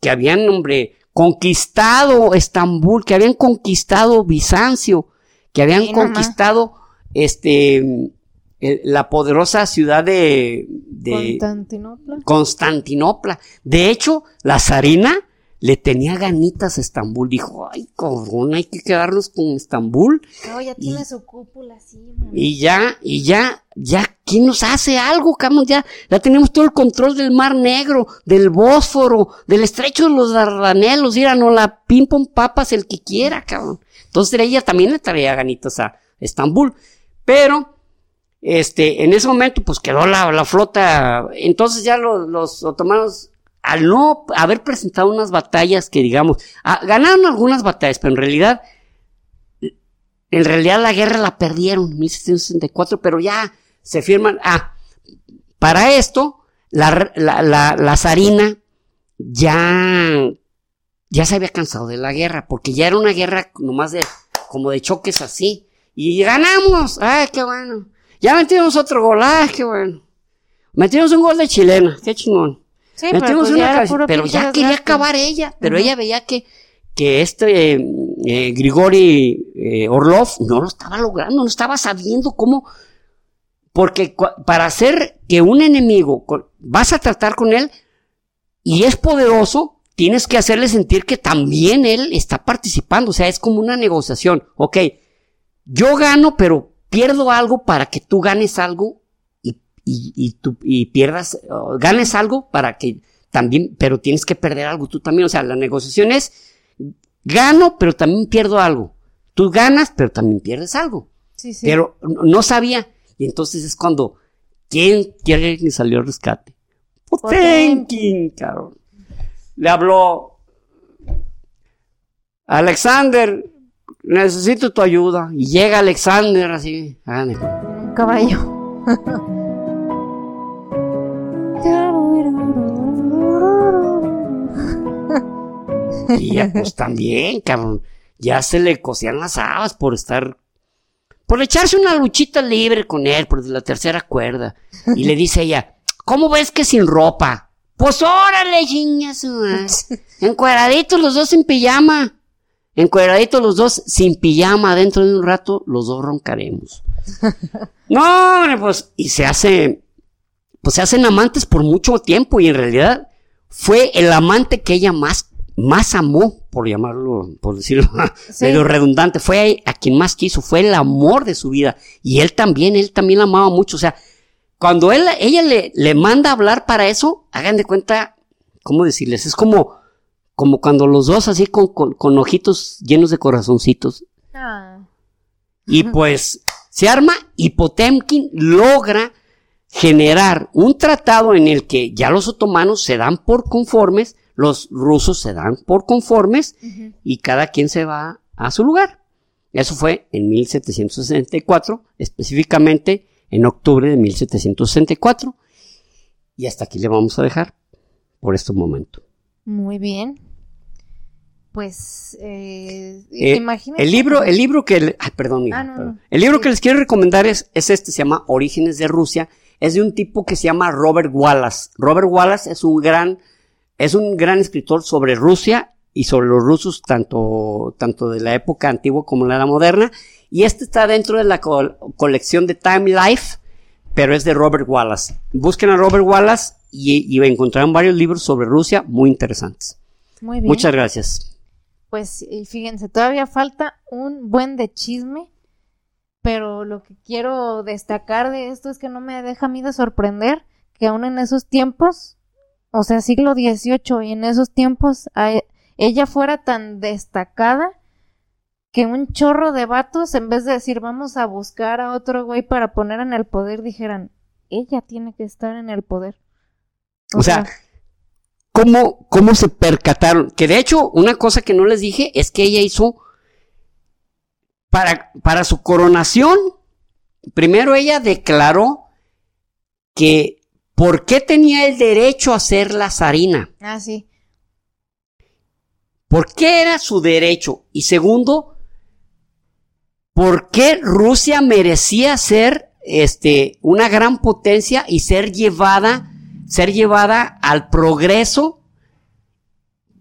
que habían, hombre, conquistado Estambul, que habían conquistado Bizancio, que habían Sí, conquistado este eh, la poderosa ciudad de, de Constantinopla. Constantinopla. De hecho, la zarina le tenía ganitas a Estambul. Dijo, ay, cabrón, hay que quedarnos con Estambul. No, ya tiene su cúpula man. Y ya, y ya, ya, ¿quién nos hace algo? Ya, ya tenemos todo el control del Mar Negro, del Bósforo, del Estrecho de los Dardanelos. Mira, no la pim pom papas el que quiera, cabrón. Entonces ella también le traía ganitas a Estambul. Pero, este, en ese momento, pues quedó la, flota. Entonces ya los, otomanos, al no haber presentado unas batallas que digamos, ah, ganaron algunas batallas, pero en realidad en realidad la guerra la perdieron en 1764, pero ya se firman. Ah, para esto, la, la zarina ya, ya se había cansado de la guerra, porque ya era una guerra nomás de como de choques así. Y ganamos. ¡Ay, qué bueno! Ya metimos otro gol. ¡Ay, qué bueno! Metimos un gol de chilena. ¡Qué chingón! Sí, pero, metimos pues una ya pero quería acabar ella. Pero ella veía que, que este eh, eh, Grigori eh, Orlov no lo estaba logrando, no estaba sabiendo cómo. Porque para hacer que un enemigo vas a tratar con él y es poderoso, tienes que hacerle sentir que también él está participando. O sea, es como una negociación. Ok, yo gano, pero pierdo algo para que tú ganes algo y, y, y tú y pierdas, uh, ganes algo para que también, pero tienes que perder algo tú también. O sea, la negociación es gano, pero también pierdo algo. Tú ganas, pero también pierdes algo. Sí, sí. Pero no sabía. Y entonces es cuando, ¿quién quiere que salió al rescate? Potemkin, cabrón. Le habló, Alexander, necesito tu ayuda. Y llega Alexander así, caballo. Y ya, pues también, cabrón. Ya se le cosían las habas por estar. Por echarse una luchita libre con él, por la tercera cuerda. Y le dice ella, ¿cómo ves que sin ropa? Pues órale, chinga su madre. *laughs* Encueraditos los dos sin pijama. Encueraditos los dos sin pijama. Dentro de un rato los dos roncaremos. *laughs* No, hombre, pues, y se hace, pues se hacen amantes por mucho tiempo y en realidad fue el amante que ella más, más amó, por llamarlo, por decirlo *laughs* Sí. medio redundante, fue a quien más quiso, fue el amor de su vida. Y él también, él también la amaba mucho. O sea, cuando él, ella le, le manda a hablar para eso, hagan de cuenta, ¿cómo decirles? Es como, como cuando los dos así con, con, con ojitos llenos de corazoncitos. Ah, Y *laughs* pues se arma y Potemkin logra generar un tratado en el que ya los otomanos se dan por conformes, los rusos se dan por conformes y cada quien se va a su lugar. Eso fue en 1764, específicamente en octubre de 1764. Y hasta aquí le vamos a dejar por este momento. Muy bien. Pues, eh, Eh, imagínate. El libro, el libro que, le- ay, perdón, Ah, no, el libro Sí. que les quiero recomendar es, es este, se llama Orígenes de Rusia, es de un tipo que se llama Robert Wallace. Robert Wallace es un gran, es un gran escritor sobre Rusia y sobre los rusos, tanto, tanto de la época antigua como la era moderna, y este está dentro de la col- colección de Time Life, pero es de Robert Wallace. Busquen a Robert Wallace y, y encontrarán varios libros sobre Rusia muy interesantes. Muy bien. Muchas gracias. Pues fíjense, todavía falta un buen de chisme, pero lo que quiero destacar de esto es que no me deja a mí de sorprender que aún en esos tiempos, o sea, siglo XVIII y en esos tiempos, ella fuera tan destacada que un chorro de vatos, en vez de decir vamos a buscar a otro güey para poner en el poder, dijeran, ella tiene que estar en el poder. O sea, ¿Cómo, ¿Cómo se percataron? Que de hecho, una cosa que no les dije es que ella hizo para, para su coronación. Primero ella declaró que por qué tenía el derecho a ser la zarina. ah, sí. ¿Por qué era su derecho? Y segundo, ¿por qué Rusia merecía ser este, una gran potencia y ser llevada, ser llevada al progreso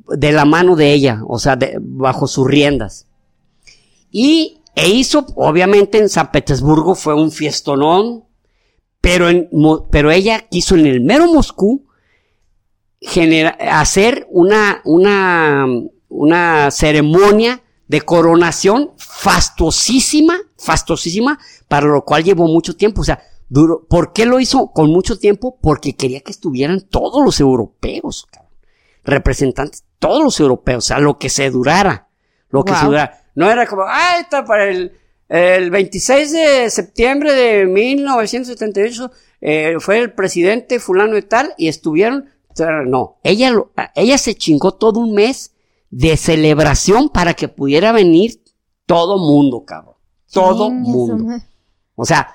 de la mano de ella, o sea, bajo sus riendas? Y e hizo, obviamente en San Petersburgo fue un fiestonón, pero, pero ella quiso en el mero Moscú hacer una, una, una ceremonia de coronación fastuosísima, fastuosísima, para lo cual llevó mucho tiempo. O sea, duró, ¿por qué lo hizo con mucho tiempo? Porque quería que estuvieran todos los europeos, cabrón. representantes, todos los europeos, o sea, lo que se durara, lo que se durara. No era como, ah, está para el, el 26 de septiembre de 1978 eh, fue el presidente fulano y tal y estuvieron, no, ella, lo- ella se chingó todo un mes de celebración para que pudiera venir todo mundo, cabrón. Todo mundo. O sea,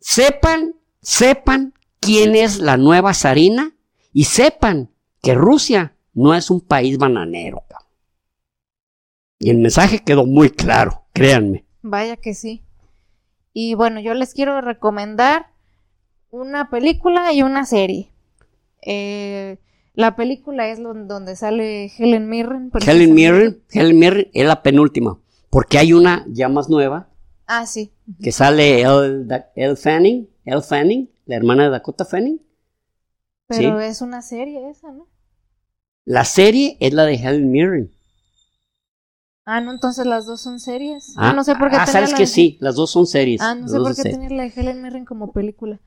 sepan, sepan quién es la nueva zarina y sepan que Rusia no es un país bananero. Y el mensaje quedó muy claro. créanme. Vaya que sí. Y bueno, yo les quiero recomendar una película y una serie. Eh, la película es donde sale Helen Mirren. Helen Mirren, Helen Mirren es la penúltima, porque hay una ya más nueva. Ah, sí. Que sale Elle, Fanning, Elle Fanning, la hermana de Dakota Fanning. Pero es una serie esa, ¿no? La serie es la de Helen Mirren. Ah, no, entonces las dos son series. Ah, no sé por qué. Ah, sabes que sí, las dos son series. Ah, no sé por qué tener la de Helen Mirren como película.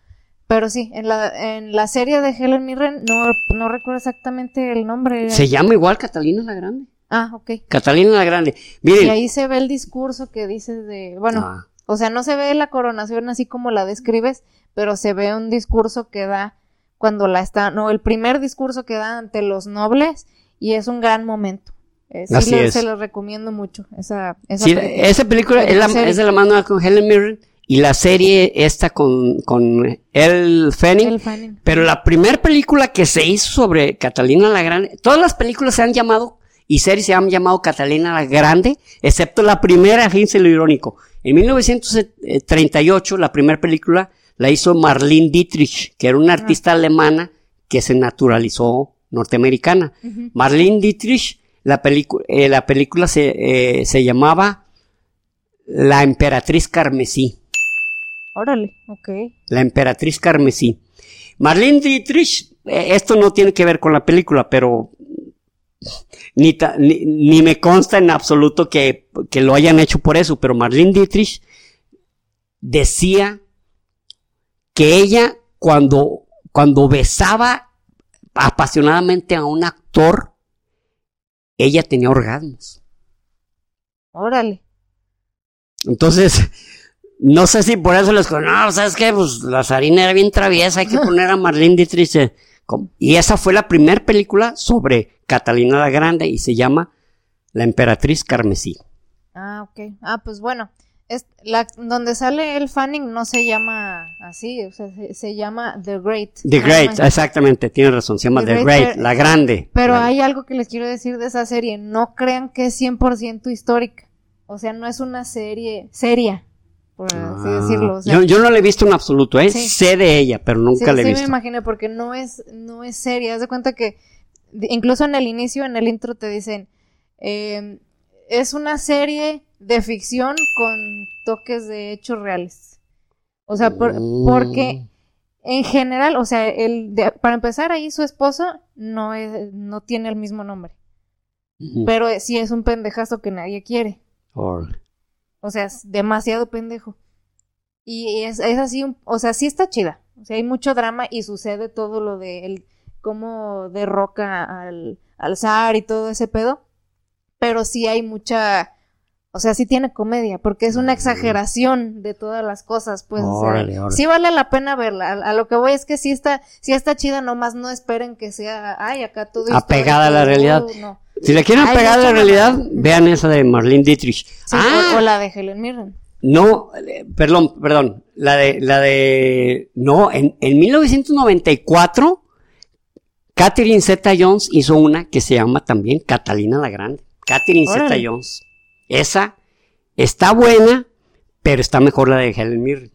Pero sí, en la, en la serie de Helen Mirren, no, no recuerdo exactamente el nombre. Se llama igual Catalina la Grande. Ah, ok. Catalina la Grande. Miren. Y ahí se ve el discurso que dices de, bueno, ah. O sea, no se ve la coronación así como la describes, pero se ve un discurso que da cuando la está, no, el primer discurso que da ante los nobles y es un gran momento. Eh, sí se lo recomiendo mucho. Esa, esa película, esa película es, la, es, de la mano con Helen Mirren y la serie esta con, con El Fanning. Pero la primera película que se hizo sobre Catalina la Grande, todas las películas se han llamado y series se han llamado Catalina la Grande, excepto la primera, fíjense lo irónico. En 1938, la primera película la hizo Marlene Dietrich, que era una artista alemana que se naturalizó norteamericana. Marlene Dietrich, la, eh, la película se, eh, se llamaba La Emperatriz Carmesí. Órale, ok. La Emperatriz Carmesí. Marlene Dietrich, eh, esto no tiene que ver con la película, pero ni, ni, me consta en absoluto que, que, lo hayan hecho por eso, pero Marlene Dietrich decía que ella cuando, cuando besaba apasionadamente a un actor, ella tenía orgasmos. Órale. Entonces, no sé si por eso les digo, no, ¿sabes qué? Pues la Sarina era bien traviesa, hay que *laughs* poner a Marlene Dietrich. Y esa fue la primera película sobre Catalina la Grande y se llama La Emperatriz Carmesí. Ah, ok. Ah, pues bueno, es la, donde sale el Fanning no se llama así, o sea, se, llama The Great. The Great, exactamente, tiene razón, se llama The, Great, la grande. Pero hay algo que les quiero decir de esa serie, no crean que es 100% histórica, o sea, no es una serie seria, por así decirlo. yo, no la he visto en absoluto, ¿eh? sé de ella, pero nunca la he visto. Sí, me imagino, porque no es, no es seria, haz de cuenta que incluso en el inicio, en el intro te dicen, eh, es una serie de ficción con toques de hechos reales. O sea, porque en general, o sea, el para empezar ahí su esposo no es, no tiene el mismo nombre. Pero sí es un pendejazo que nadie quiere. O sea, es demasiado pendejo. Y es, así, o sea, sí está chida. O sea, hay mucho drama y sucede todo lo de él, cómo derroca al, al zar y todo ese pedo. Pero sí hay mucha o sea, sí tiene comedia, porque es una exageración de todas las cosas, pues. Sí vale la pena verla. A, lo que voy es que sí está, sí está chida, nomás no esperen que sea, ay, acá todo. Apegada a la realidad. Si le quieren apegar a la realidad, vean esa de Marlene Dietrich. ah, o, la de Helen Mirren. No, eh, perdón, perdón. La de, la de, no, en, en 1994, Catherine Zeta Jones hizo una que se llama también Catalina la Grande. Catherine Zeta Jones. Esa está buena, pero está mejor la de Helen Mirren.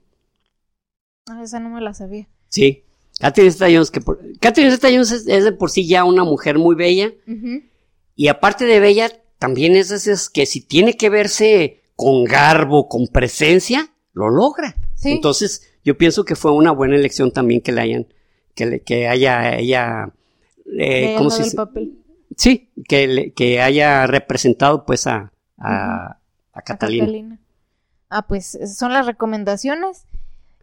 Ah, esa no me la sabía. Sí. Catherine Zeta-Jones, que por... Catherine Zeta-Jones es, de por sí ya una mujer muy bella. Y aparte de bella, también es esas que si tiene que verse con garbo, con presencia, lo logra. Entonces, yo pienso que fue una buena elección también que le hayan, que, le, que haya ella, eh, ¿cómo se Papel. Sí, que, que haya representado pues a, a, Catalina. Ah, pues son las recomendaciones.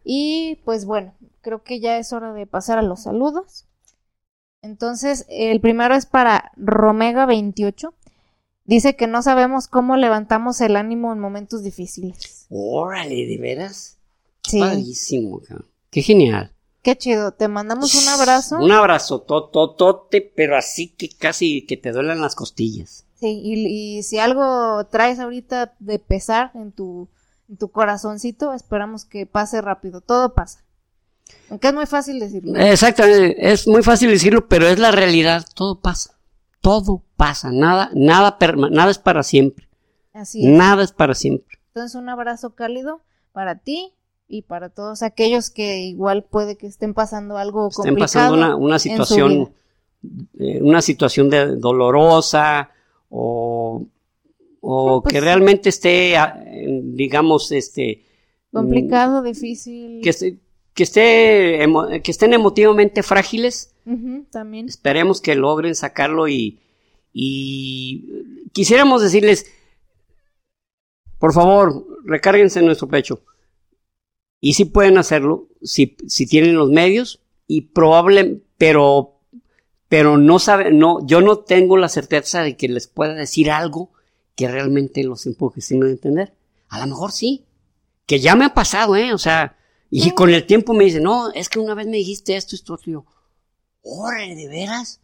Y pues bueno, creo que ya es hora de pasar a los saludos. Entonces, el primero es para Romega28. Dice que no sabemos cómo levantamos el ánimo en momentos difíciles. Órale, ¿de veras? Sí. Padrísimo, Qué genial. Qué chido. Te mandamos un abrazo. Un abrazo, tototote, pero así que casi que te duelen las costillas. Sí, y, si algo traes ahorita de pesar en tu, en tu corazoncito, esperamos que pase rápido. Todo pasa. Aunque es muy fácil decirlo. Exactamente, es muy fácil decirlo, pero es la realidad. Todo pasa. Todo pasa. Nada, nada, nada es para siempre. Así es. Nada es para siempre. Entonces un abrazo cálido para ti y para todos aquellos que igual puede que estén pasando algo estén pasando una, una situación eh, una situación de, dolorosa o, o pues que realmente esté ah, digamos este complicado difícil que esté, que esté que estén emotivamente frágiles también esperemos que logren sacarlo y y quisiéramos decirles por favor recárguense en nuestro pecho y si pueden hacerlo, si, si tienen los medios, y probable, pero, pero no sabe, no, yo no tengo la certeza de que les pueda decir algo que realmente los empuje, sin entender? A lo mejor sí, que ya me ha pasado, ¿eh? O sea, y con el tiempo me dicen, no, es que una vez me dijiste esto, esto, esto, y yo, órale, ¿de veras?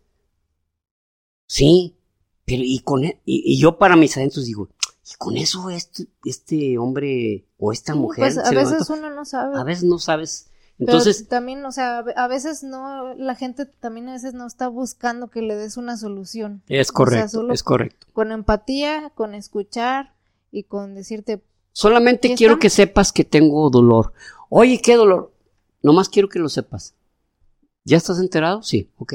Sí, pero y con, e, y yo para mis adentros digo, y con eso este, este hombre o esta mujer. Pues a veces uno no sabe. A veces no sabes. Entonces. también, o sea, a veces no, la gente también a veces no está buscando que le des una solución. Es correcto, es correcto. Con empatía, con escuchar y con decirte. Solamente quiero que sepas que tengo dolor. Oye, ¿qué dolor? Nomás quiero que lo sepas. ¿Ya estás enterado? Sí, ok.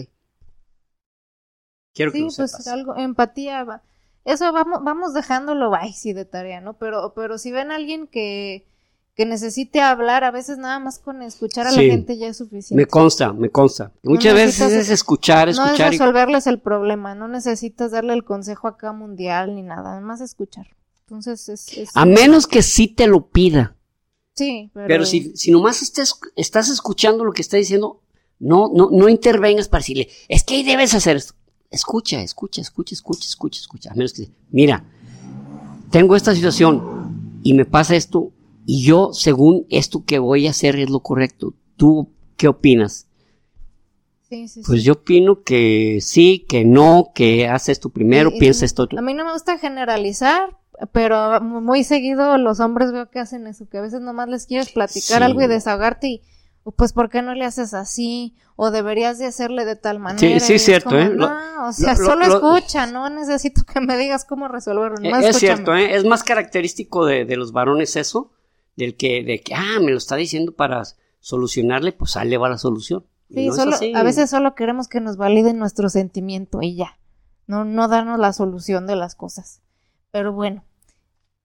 Quiero que lo pues sepas. algo, empatía eso vamos, vamos dejándolo sí de tarea, ¿no? Pero, pero si ven a alguien que, que necesite hablar, a veces nada más con escuchar a la gente ya es suficiente. Me consta, me consta. Muchas veces es escuchar, escuchar. No es resolverles el problema, no necesitas darle el consejo acá mundial ni nada, nada más escuchar. Entonces es, A menos que sí te lo pida. Sí, pero... Pero si, si nomás estés, estás escuchando lo que está diciendo, no, no, no intervengas para decirle, es que ahí debes hacer esto. Escucha, escucha, escucha, escucha, escucha, escucha. A menos que, mira, tengo esta situación y me pasa esto y yo, según esto que voy a hacer es lo correcto. ¿Tú qué opinas? Sí, sí, pues yo opino que sí, que no, que haces tú primero, piensa esto. A mí no me gusta generalizar, pero muy seguido los hombres veo que hacen eso, que a veces nomás les quieres platicar algo y desahogarte y pues ¿por qué no le haces así? O deberías de hacerle de tal manera. Sí, sí, es cierto, ¿eh? No, o sea, solo escucha, no necesito que me digas cómo resolverlo. es cierto, ¿eh? Es más característico de, los varones eso, del que, de que, ah, me lo está diciendo para solucionarle, pues ahí le va la solución. Sí, solo, a veces solo queremos que nos validen nuestro sentimiento y ya. No, no darnos la solución de las cosas. Pero bueno,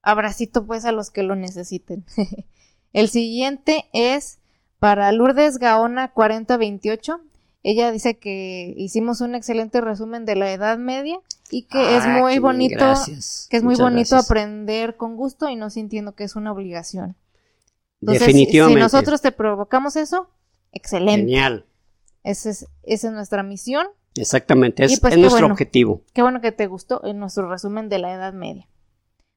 abracito pues a los que lo necesiten. *laughs* El siguiente es para Lourdes Gaona 4028, ella dice que hicimos un excelente resumen de la Edad Media y que es ah, muy bonito, que es muy bonito aprender con gusto y no sintiendo que es una obligación. Definitivamente. Si nosotros te provocamos eso, excelente. Genial. Esa es, esa es nuestra misión. Exactamente, es, pues nuestro objetivo. Qué bueno que te gustó en nuestro resumen de la Edad Media.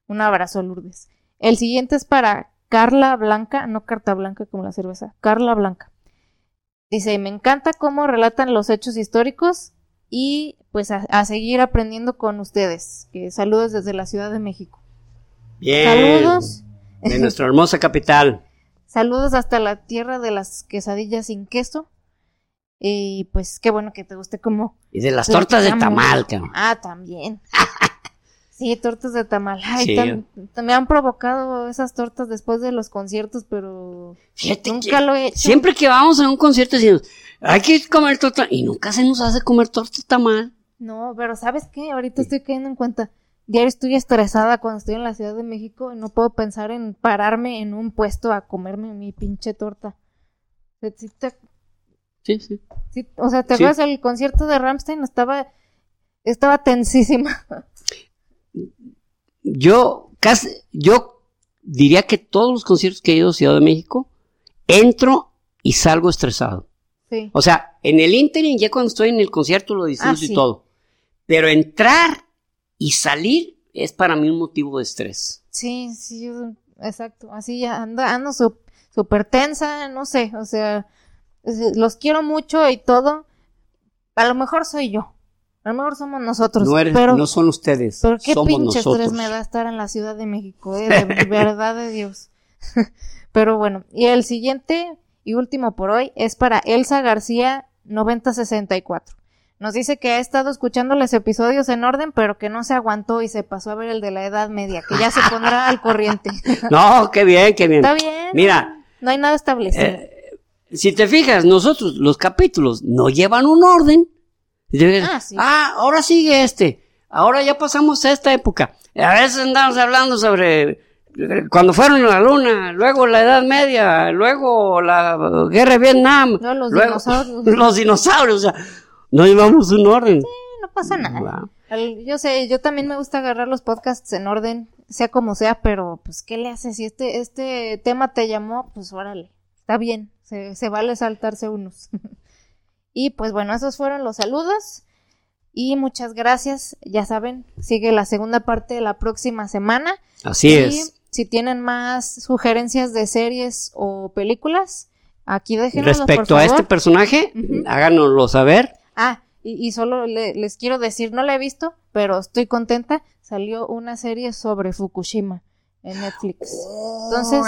Un abrazo, Lourdes. El siguiente es para Carla Blanca, no carta blanca como la cerveza, Carla Blanca. Dice, me encanta cómo relatan los hechos históricos y pues a, seguir aprendiendo con ustedes. Que saludos desde la Ciudad de México. Bien. Saludos. De nuestra hermosa capital. *laughs* saludos hasta la tierra de las quesadillas sin queso. Y pues qué bueno que te guste como... Y de las tortas de tamal, cabrón. Ah, también. *laughs* Sí, tortas de tamal. Ay, me han provocado esas tortas después de los conciertos, pero nunca lo he hecho. Siempre que vamos a un concierto decimos, hay que comer torta, y nunca se nos hace comer torta tamal. No, pero ¿sabes qué? Ahorita estoy cayendo en cuenta. Diario estoy estresada cuando estoy en la Ciudad de México y no puedo pensar en pararme en un puesto a comerme mi pinche torta. Sí, sí. sí. o sea, ¿te acuerdas el concierto de Ramstein? Estaba, estaba tensísima. Yo casi, yo diría que todos los conciertos que he ido a Ciudad de México, entro y salgo estresado. Sí. O sea, en el interim, ya cuando estoy en el concierto lo disfruto ah, y todo. Pero entrar y salir es para mí un motivo de estrés. Sí, sí, exacto. Así ya ando, ando súper tensa, no sé, o sea, los quiero mucho y todo. A lo mejor soy yo. A lo mejor somos nosotros. No, pero, no son ustedes. Pero qué somos pinche nosotros. me da estar en la Ciudad de México, eh, de *laughs* verdad de Dios. *laughs* pero bueno, y el siguiente y último por hoy es para Elsa García 9064. Nos dice que ha estado escuchando los episodios en orden, pero que no se aguantó y se pasó a ver el de la Edad Media, que ya se *laughs* pondrá al corriente. No, qué bien, qué bien. Está bien. Mira, No hay nada establecido. eh, si te fijas, nosotros, los capítulos, no llevan un orden. Ah, sí. ah, ahora sigue este. Ahora ya pasamos a esta época. A veces andamos hablando sobre eh, cuando fueron a la luna, luego la Edad Media, luego la guerra de Vietnam, No, los luego dinosaurios. *laughs* los dinosaurios, o sea, no llevamos un orden. no pasa nada. Yo sé, yo también me gusta agarrar los podcasts en orden, sea como sea, pero pues, ¿qué le haces? Si este, este tema te llamó, pues órale, está bien, se, se vale saltarse unos. *laughs* y pues bueno, esos fueron los saludos. Y muchas gracias, ya saben, sigue la segunda parte la próxima semana. Así y es. si tienen más sugerencias de series o películas, aquí déjenoslas por Respecto a favor. este personaje, háganoslo saber. Ah, y, y solo le- les quiero decir, no la he visto, pero estoy contenta. Salió una serie sobre Fukushima en Netflix. Entonces,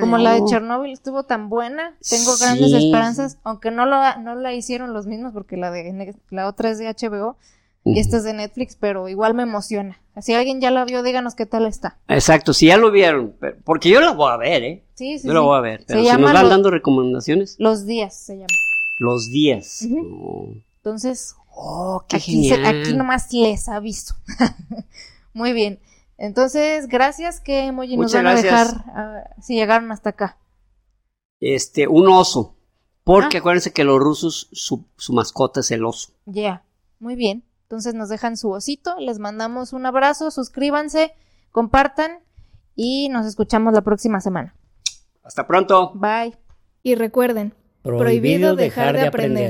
como la de Chernobyl estuvo tan buena, tengo grandes esperanzas, aunque no, lo, no la hicieron los mismos, porque la, de, la otra es de HBO y esta es de Netflix, pero igual me emociona. Si alguien ya la vio, díganos qué tal está. Exacto, si ya lo vieron, porque yo la voy a ver, ¿eh? Sí, sí, Yo la sí. voy a ver. Se Pero si llama nos van Lo- dando recomendaciones, Los días se llama. los días. Entonces, Oh, qué aquí, se- genial. aquí nomás les aviso. *laughs* Muy bien. Entonces, gracias que emoji nos Muchas van a gracias. dejar ah, si llegaron hasta acá. Este, un oso. Porque Ah. acuérdense que los rusos, su, su mascota es el oso. Ya, muy bien. Entonces nos dejan su osito, les mandamos un abrazo, suscríbanse, compartan y nos escuchamos la próxima semana. Hasta pronto. Bye. Y recuerden, Prohibido dejar de aprender.